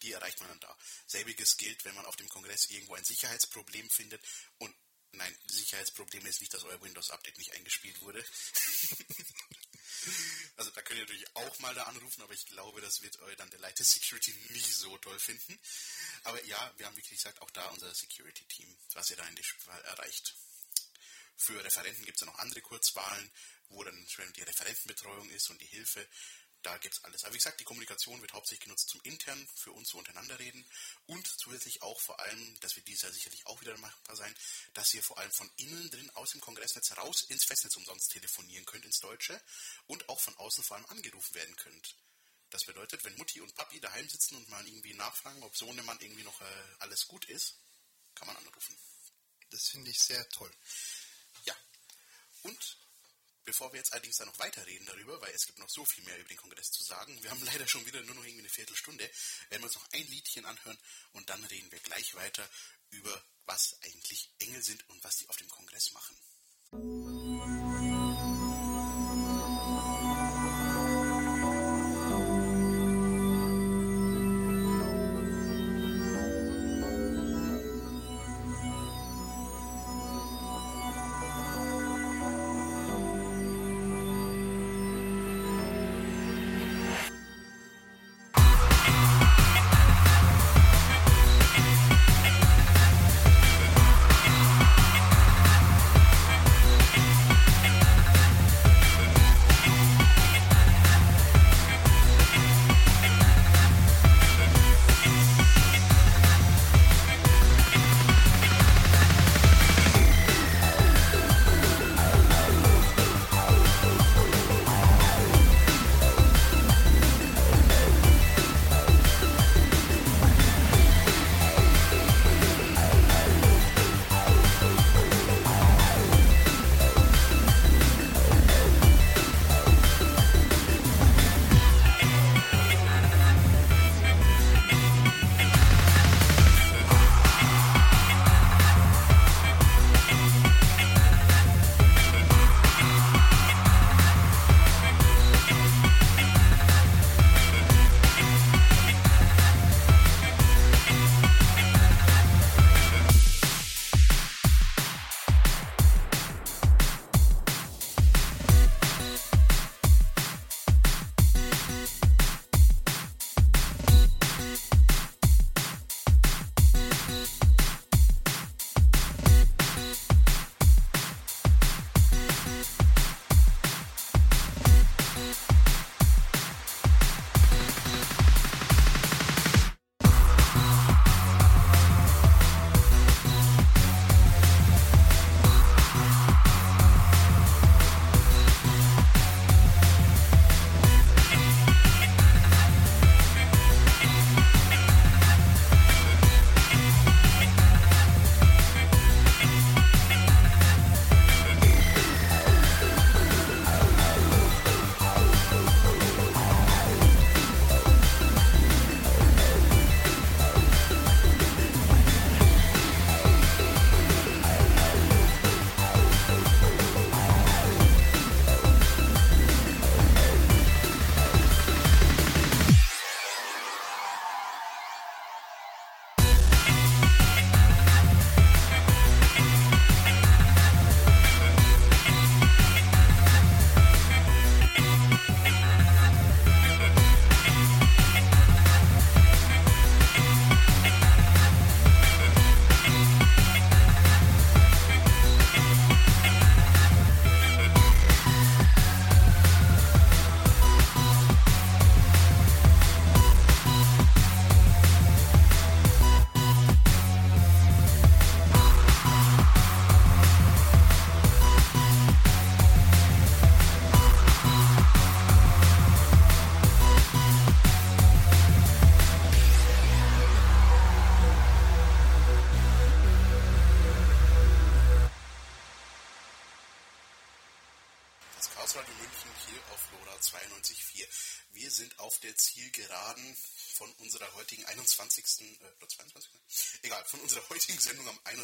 [SPEAKER 2] Die erreicht man dann da. Selbiges gilt, wenn man auf dem Kongress irgendwo ein Sicherheitsproblem findet und Nein, Sicherheitsproblem ist nicht, dass euer Windows-Update nicht eingespielt wurde. *laughs* Also da könnt ihr natürlich auch mal da anrufen, aber ich glaube, das wird euer dann der Leiter Security nicht so toll finden. Aber ja, wir haben wirklich gesagt, auch da unser Security-Team, was ihr da in dem Fall erreicht. Für Referenten gibt es ja noch andere Kurzwahlen, wo dann die Referentenbetreuung ist und die Hilfe da gibt es alles. Aber wie gesagt, die Kommunikation wird hauptsächlich genutzt zum intern, für uns so untereinander reden und zusätzlich auch vor allem, das wird dieses Jahr sicherlich auch wieder machbar sein, dass ihr vor allem von innen drin aus dem Kongressnetz raus ins Festnetz umsonst telefonieren könnt, ins Deutsche und auch von außen vor allem angerufen werden könnt. Das bedeutet, wenn Mutti und Papi daheim sitzen und mal irgendwie nachfragen, ob Sohnemann irgendwie noch äh, alles gut ist, kann man anrufen.
[SPEAKER 3] Das finde ich sehr toll.
[SPEAKER 2] Ja. Und Bevor wir jetzt allerdings dann noch weiterreden darüber, weil es gibt noch so viel mehr über den Kongress zu sagen, wir haben *laughs* leider schon wieder nur noch irgendwie eine Viertelstunde, werden wir uns noch ein Liedchen anhören und dann reden wir gleich weiter über, was eigentlich Engel sind und was sie auf dem Kongress machen.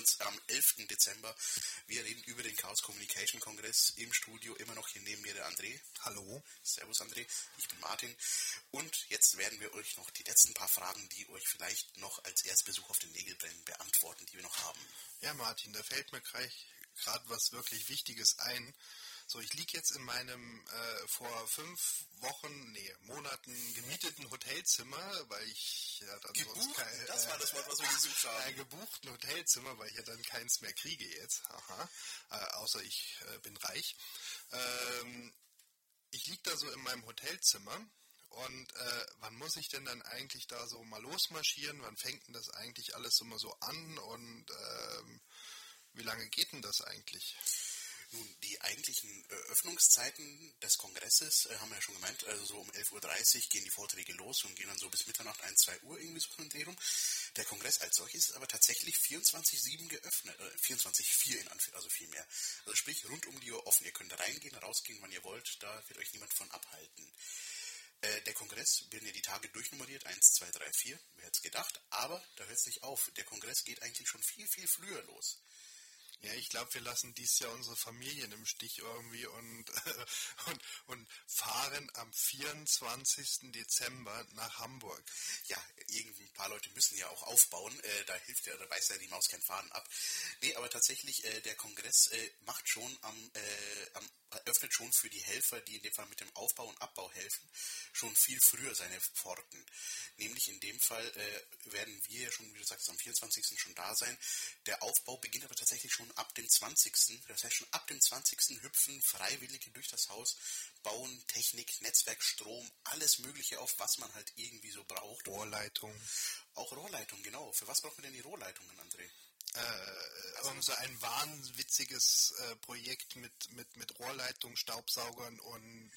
[SPEAKER 2] 21, am 11. Dezember. Wir reden über den Chaos Communication Kongress im Studio. Immer noch hier neben mir der André.
[SPEAKER 3] Hallo.
[SPEAKER 2] Servus André, ich bin Martin. Und jetzt werden wir euch noch die letzten paar Fragen, die euch vielleicht noch als Erstbesuch auf den Nägel brennen, beantworten, die wir noch haben.
[SPEAKER 3] Ja, Martin, da fällt mir gleich gerade was wirklich Wichtiges ein. So, ich liege jetzt in meinem äh, vor fünf Wochen, nee, Monaten gemieteten Hotelzimmer, weil ich ja dann
[SPEAKER 2] Gebucht?
[SPEAKER 3] sonst kein,
[SPEAKER 2] Das war das Wort, was wir gesucht haben. *laughs*
[SPEAKER 3] Ein gebuchten Hotelzimmer, weil ich ja dann keins mehr kriege jetzt. Aha. Äh, außer ich äh, bin reich. Ähm, ich liege da so in meinem Hotelzimmer und äh, wann muss ich denn dann eigentlich da so mal losmarschieren? Wann fängt denn das eigentlich alles immer so an und ähm, wie lange geht denn das eigentlich?
[SPEAKER 2] Nun, die eigentlichen äh, Öffnungszeiten des Kongresses äh, haben wir ja schon gemeint, also so um 11.30 Uhr gehen die Vorträge los und gehen dann so bis Mitternacht, 1, 2 Uhr irgendwie so von rum. Der Kongress als solches ist aber tatsächlich 24-7 geöffnet, äh, 24-4 in Anführungszeichen, also viel mehr. Also sprich, rund um die Uhr offen. Ihr könnt reingehen, rausgehen, wann ihr wollt, da wird euch niemand von abhalten. Äh, der Kongress werden ja die Tage durchnummeriert, 1, 2, 3, 4, wer hätte es gedacht, aber da hört es nicht auf. Der Kongress geht eigentlich schon viel, viel früher los.
[SPEAKER 3] Ja, ich glaube, wir lassen dies Jahr unsere Familien im Stich irgendwie und, *laughs* und, und fahren am 24. Dezember nach Hamburg.
[SPEAKER 2] Ja, irgendwie ein paar Leute müssen ja auch aufbauen. Äh, da hilft ja, da beißt ja die Maus keinen Faden ab. Nee, aber tatsächlich, äh, der Kongress äh, macht schon am, äh, am öffnet schon für die Helfer, die in dem Fall mit dem Aufbau und Abbau helfen, schon viel früher seine Pforten. Nämlich in dem Fall äh, werden wir ja schon, wie du sagst, am 24. schon da sein. Der Aufbau beginnt aber tatsächlich schon ab dem 20. Das heißt, schon ab dem 20. hüpfen Freiwillige durch das Haus, bauen Technik, Netzwerk, Strom, alles Mögliche auf, was man halt irgendwie so braucht.
[SPEAKER 3] Rohrleitung.
[SPEAKER 2] Auch Rohrleitung, genau. Für was braucht man denn die Rohrleitungen, André?
[SPEAKER 3] Äh, so ein wahnwitziges äh, Projekt mit, mit, mit Rohrleitung, Staubsaugern und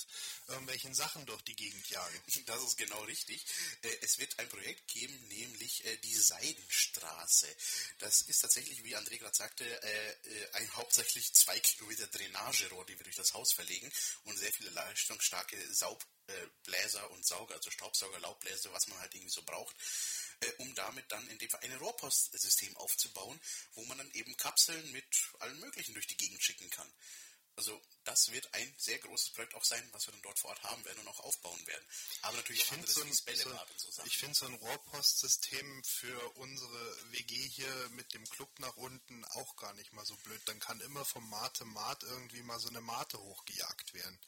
[SPEAKER 3] irgendwelchen Sachen durch die Gegend jagen. *laughs*
[SPEAKER 2] Das ist genau richtig. Äh, es wird ein Projekt geben, nämlich äh, die Seidenstraße. Das ist tatsächlich, wie André gerade sagte, äh, äh, ein hauptsächlich zwei Kilometer Drainagerohr, die wir durch das Haus verlegen und sehr viele leistungsstarke Saubbläser und Sauger, also Staubsauger, Laubbläser, was man halt irgendwie so braucht äh, um damit dann in dem Fall ein Rohrpostsystem aufzubauen, wo man dann eben Kapseln mit allen möglichen durch die Gegend schicken kann. Also das wird ein sehr großes Projekt auch sein, was wir dann dort vor Ort haben werden und auch aufbauen werden. Aber natürlich
[SPEAKER 3] ich
[SPEAKER 2] auch
[SPEAKER 3] so
[SPEAKER 2] Bällebad
[SPEAKER 3] so,
[SPEAKER 2] so.
[SPEAKER 3] Ich finde so ein Rohrpostsystem für unsere WG hier mit dem Club nach unten auch gar nicht mal so blöd. Dann kann immer vom Mate Mat irgendwie mal so eine Mate hochgejagt werden.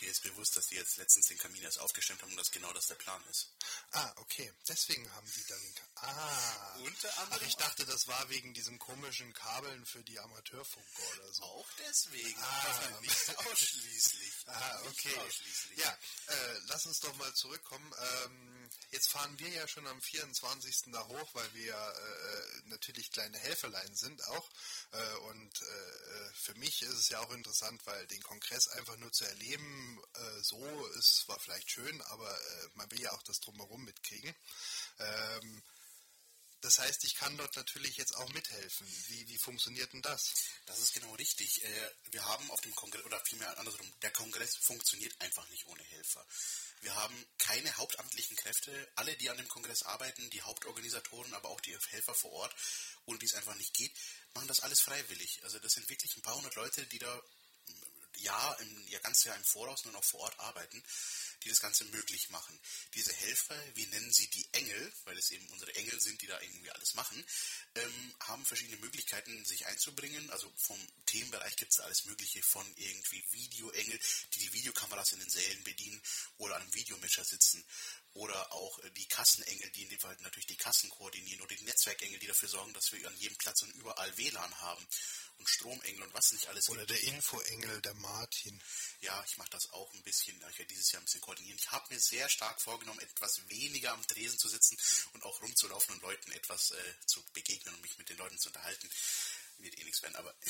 [SPEAKER 2] Dir ist bewusst, dass die jetzt letztens den Kamin erst aufgestemmt haben und dass genau das der Plan ist.
[SPEAKER 3] Ah, okay. Deswegen haben die dann. Ah.
[SPEAKER 2] Unter
[SPEAKER 3] Ach,
[SPEAKER 2] anderem
[SPEAKER 3] ich dachte, das war wegen diesen komischen Kabeln für die Amateurfunker oder so.
[SPEAKER 2] auch deswegen,
[SPEAKER 3] Ah.
[SPEAKER 2] aber nicht *laughs* ausschließlich.
[SPEAKER 3] Ah, okay.
[SPEAKER 2] ausschließlich.
[SPEAKER 3] Ja, äh, lass uns doch mal zurückkommen. Ähm, jetzt fahren wir ja schon am 24. da hoch, weil wir äh, natürlich kleine Helferlein sind auch. Äh, und äh, für mich ist es ja auch interessant, weil den Kongress einfach nur zu erleben, äh, so ist zwar vielleicht schön, aber äh, man will ja auch das drumherum mitkriegen. Ähm, das heißt, ich kann dort natürlich jetzt auch mithelfen. Wie, wie funktioniert denn das?
[SPEAKER 2] Das ist genau richtig. Äh, Wir haben auf dem Kongress, oder vielmehr andersrum, der Kongress funktioniert einfach nicht ohne Helfer. Wir haben keine hauptamtlichen Kräfte. Alle, die an dem Kongress arbeiten, die Hauptorganisatoren, aber auch die Helfer vor Ort, ohne die es einfach nicht geht, machen das alles freiwillig. Also das sind wirklich ein paar hundert Leute, die da Jahr, im ja, ganze Jahr im Voraus nur noch vor Ort arbeiten, die das Ganze möglich machen. Diese Helfer, wir nennen sie die Engel, weil es eben unsere Engel sind, die da irgendwie alles machen, ähm, haben verschiedene Möglichkeiten, sich einzubringen. Also vom Themenbereich gibt es alles Mögliche von irgendwie Videoengel, die die Videokameras in den Sälen bedienen oder an einem Videomischer sitzen. Oder auch äh, die Kassenengel, die in dem Fall natürlich die Kassen koordinieren. Oder die Netzwerkengel, die dafür sorgen, dass wir an jedem Platz und überall WLAN haben. Und Stromengel und was nicht alles
[SPEAKER 3] Oder der Infoengel, der Martin.
[SPEAKER 2] ja, ich mache das auch ein bisschen. Ich werde dieses Jahr ein bisschen koordinieren. Ich habe mir sehr stark vorgenommen, etwas weniger am Tresen zu sitzen und auch rumzulaufen und Leuten etwas äh, zu begegnen und mich mit den Leuten zu unterhalten. Wird eh nichts werden, aber *laughs*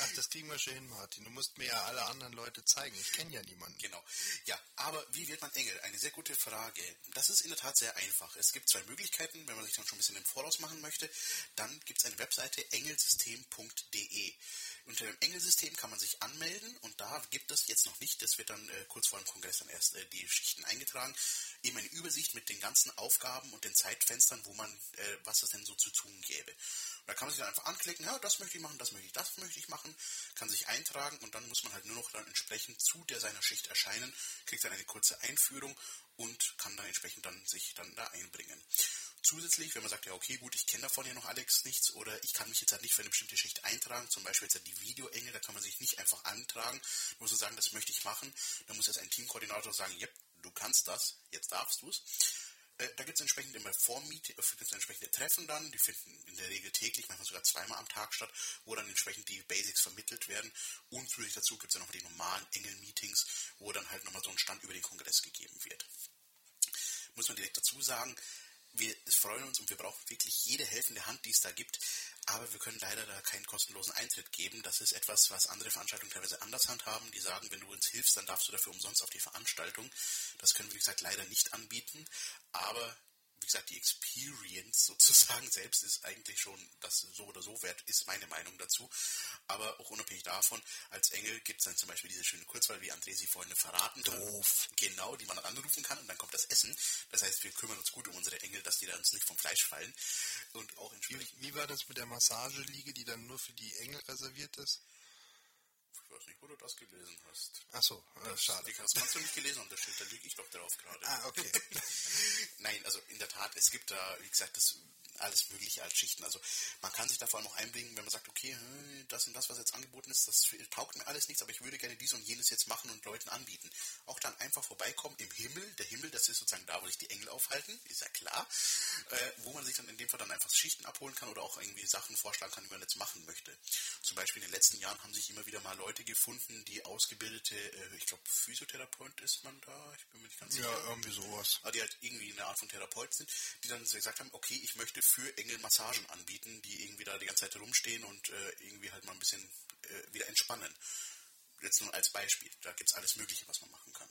[SPEAKER 3] Ach, das kriegen wir schon hin, Martin. Du musst mir ja alle anderen Leute zeigen. Ich kenne ja niemanden.
[SPEAKER 2] Genau. Ja, aber wie wird man Engel? Eine sehr gute Frage. Das ist in der Tat sehr einfach. Es gibt zwei Möglichkeiten, wenn man sich dann schon ein bisschen im Voraus machen möchte. Dann gibt es eine Webseite engelsystem.de. Unter dem Engelsystem kann man sich anmelden und da gibt es jetzt noch nicht, das wird dann äh, kurz vor dem Kongress dann erst äh, die Schichten eingetragen, eben eine Übersicht mit den ganzen Aufgaben und den Zeitfenstern, wo man, äh, was es denn so zu tun gäbe. Da kann man sich dann einfach anklicken, ja, das möchte ich machen, das möchte ich, das möchte ich machen, kann sich eintragen und dann muss man halt nur noch dann entsprechend zu der seiner Schicht erscheinen, kriegt dann eine kurze Einführung und kann dann entsprechend dann sich dann da einbringen. Zusätzlich, wenn man sagt, ja okay, gut, ich kenne davon ja noch Alex nichts oder ich kann mich jetzt halt nicht für eine bestimmte Schicht eintragen, zum Beispiel jetzt halt die Videoengel, da kann man sich nicht einfach antragen, muss man sagen, das möchte ich machen, dann muss jetzt ein Teamkoordinator sagen, yep, du kannst das, jetzt darfst du es. Äh, da gibt es entsprechend immer Vormiete, gibt es entsprechende Treffen dann, die finden in der Regel täglich, manchmal sogar zweimal am Tag statt, wo dann entsprechend die Basics vermittelt werden. Und zusätzlich dazu gibt es ja noch die normalen Engel-Meetings, wo dann halt nochmal so ein Stand über den Kongress gegeben wird. Muss man direkt dazu sagen, wir freuen uns und wir brauchen wirklich jede helfende Hand, die es da gibt. Aber wir können leider da keinen kostenlosen Eintritt geben. Das ist etwas, was andere Veranstaltungen teilweise anders handhaben. Die sagen, wenn du uns hilfst, dann darfst du dafür umsonst auf die Veranstaltung. Das können wir, wie gesagt, leider nicht anbieten. Aber wie gesagt, die Experience sozusagen *laughs* selbst ist eigentlich schon das so oder so wert, ist meine Meinung dazu. Aber auch unabhängig davon, als Engel gibt es dann zum Beispiel diese schöne Kurzwahl, wie André sie vorhin verraten.
[SPEAKER 3] Doof.
[SPEAKER 2] Genau, die man dann anrufen kann und dann kommt das Essen. Das heißt, wir kümmern uns gut um unsere Engel, dass die da uns nicht vom Fleisch fallen. Und auch
[SPEAKER 3] Wie,
[SPEAKER 2] entsprechend,
[SPEAKER 3] wie war das mit der Massageliege, die dann nur für die Engel reserviert ist?
[SPEAKER 2] Ich weiß nicht, wo du das gelesen hast.
[SPEAKER 3] Ach so, äh, schade.
[SPEAKER 2] Das kannst du nicht gelesen haben, das steht, da liege ich doch drauf gerade.
[SPEAKER 3] Ah, okay. *laughs*
[SPEAKER 2] Nein, also in der Tat, es gibt da, wie gesagt, das alles mögliche als Schichten. Also man kann sich da vor allem auch einbringen, wenn man sagt, okay, hm, das und das, was jetzt angeboten ist, das taugt mir alles nichts, aber ich würde gerne dies und jenes jetzt machen und Leuten anbieten. Auch dann einfach vorbeikommen im Himmel. Der Himmel, das ist sozusagen da, wo sich die Engel aufhalten, ist ja klar. Äh, wo man sich dann in dem Fall dann einfach Schichten abholen kann oder auch irgendwie Sachen vorschlagen kann, die man jetzt machen möchte. Zum Beispiel in den letzten Jahren haben sich immer wieder mal Leute gefunden, die ausgebildete, äh, ich glaube, Physiotherapeut ist man da, ich bin mir nicht ganz sicher
[SPEAKER 3] ja, irgendwie sowas.
[SPEAKER 2] aber die halt irgendwie eine Art von Therapeut sind, die dann so gesagt haben, okay, ich möchte für Engel Massagen anbieten, die irgendwie da die ganze Zeit rumstehen und äh, irgendwie halt mal ein bisschen äh, wieder entspannen. Jetzt nur als Beispiel, da gibt es alles Mögliche, was man machen kann.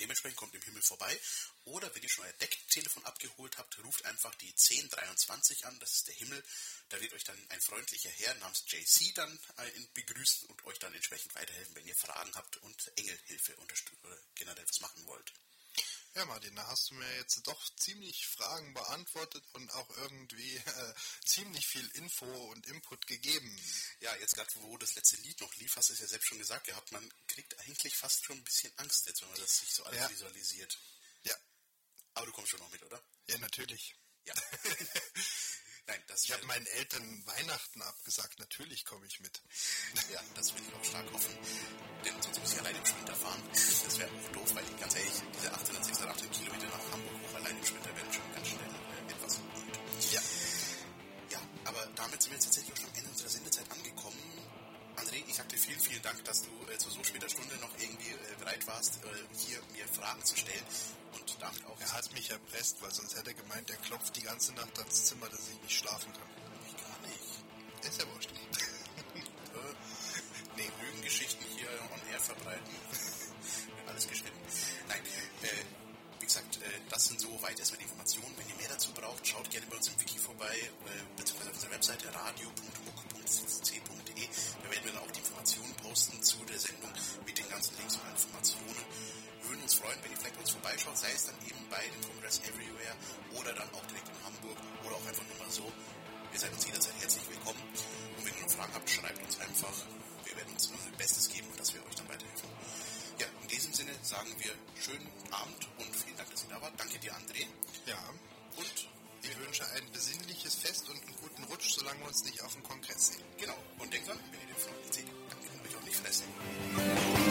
[SPEAKER 2] Dementsprechend kommt im Himmel vorbei. Oder wenn ihr schon euer Decktelefon abgeholt habt, ruft einfach die 1023 an, das ist der Himmel. Da wird euch dann ein freundlicher Herr namens JC dann äh, begrüßen und euch dann entsprechend weiterhelfen, wenn ihr Fragen habt und Engelhilfe oder generell was machen wollt.
[SPEAKER 3] Ja, Martin, da hast du mir jetzt doch ziemlich Fragen beantwortet und auch irgendwie äh, ziemlich viel Info und Input gegeben.
[SPEAKER 2] Ja, jetzt gerade, wo das letzte Lied noch lief, hast du es ja selbst schon gesagt gehabt, man kriegt eigentlich fast schon ein bisschen Angst jetzt, wenn man das sich so alles
[SPEAKER 3] Ja.
[SPEAKER 2] visualisiert.
[SPEAKER 3] Ja,
[SPEAKER 2] Aber du kommst schon noch mit, oder?
[SPEAKER 3] ja, natürlich.
[SPEAKER 2] Ja. *laughs* Nein, das
[SPEAKER 3] Ich habe meinen Eltern Weihnachten abgesagt. Natürlich komme ich mit.
[SPEAKER 2] Ja, das will ich auch stark hoffen. Denn sonst muss ich alleine im Sprinter fahren. Das wäre auch doof, weil ganz ehrlich, diese 886 Kilometer nach Hamburg hoch alleine im Sprinter werden schon ganz schnell äh, etwas gut.
[SPEAKER 3] Ja.
[SPEAKER 2] Ja, aber damit sind wir jetzt tatsächlich auch schon am Ende unserer Sendezeit angekommen. André, ich sag dir vielen, vielen Dank, dass du äh, zu so später Stunde noch irgendwie äh, bereit warst, äh, hier mir Fragen zu stellen und damit auch
[SPEAKER 3] Er hat mich erpresst, weil sonst hätte er gemeint, er klopft die ganze Nacht ans Zimmer, dass ich nicht schlafen kann.
[SPEAKER 2] Ich gar nicht.
[SPEAKER 3] Ist ja wurscht. *laughs*
[SPEAKER 2] Nee, Lügengeschichten hier on air verbreiten. *laughs* Alles geschnitten. Nein, äh, wie gesagt, äh, das sind soweit erstmal die Informationen. Wenn ihr mehr dazu braucht, schaut gerne bei uns im Wiki vorbei, äh, beziehungsweise auf unserer Webseite radio.muck.cc.de. Da werden wir dann auch die Informationen posten zu der Sendung mit den ganzen Links und Informationen. Uns freuen, wenn ihr vielleicht bei uns vorbeischaut, sei es dann eben bei dem Congress Everywhere oder dann auch direkt in Hamburg oder auch einfach nur mal so. Ihr seid uns jederzeit herzlich willkommen. Und wenn ihr noch Fragen habt, schreibt uns einfach. Wir werden uns unser Bestes geben, dass wir euch dann weiterhelfen. Ja, in diesem Sinne sagen wir schönen Abend und vielen Dank, dass ihr da wart. Danke dir, André.
[SPEAKER 3] Ja.
[SPEAKER 2] Und
[SPEAKER 3] Ich wünsche ein besinnliches Fest und einen guten Rutsch, solange wir uns nicht auf dem Kongress sehen.
[SPEAKER 2] genau. Und denkt dran, wenn ihr den Freund seht, dann könnt ihr euch auch nicht fressen.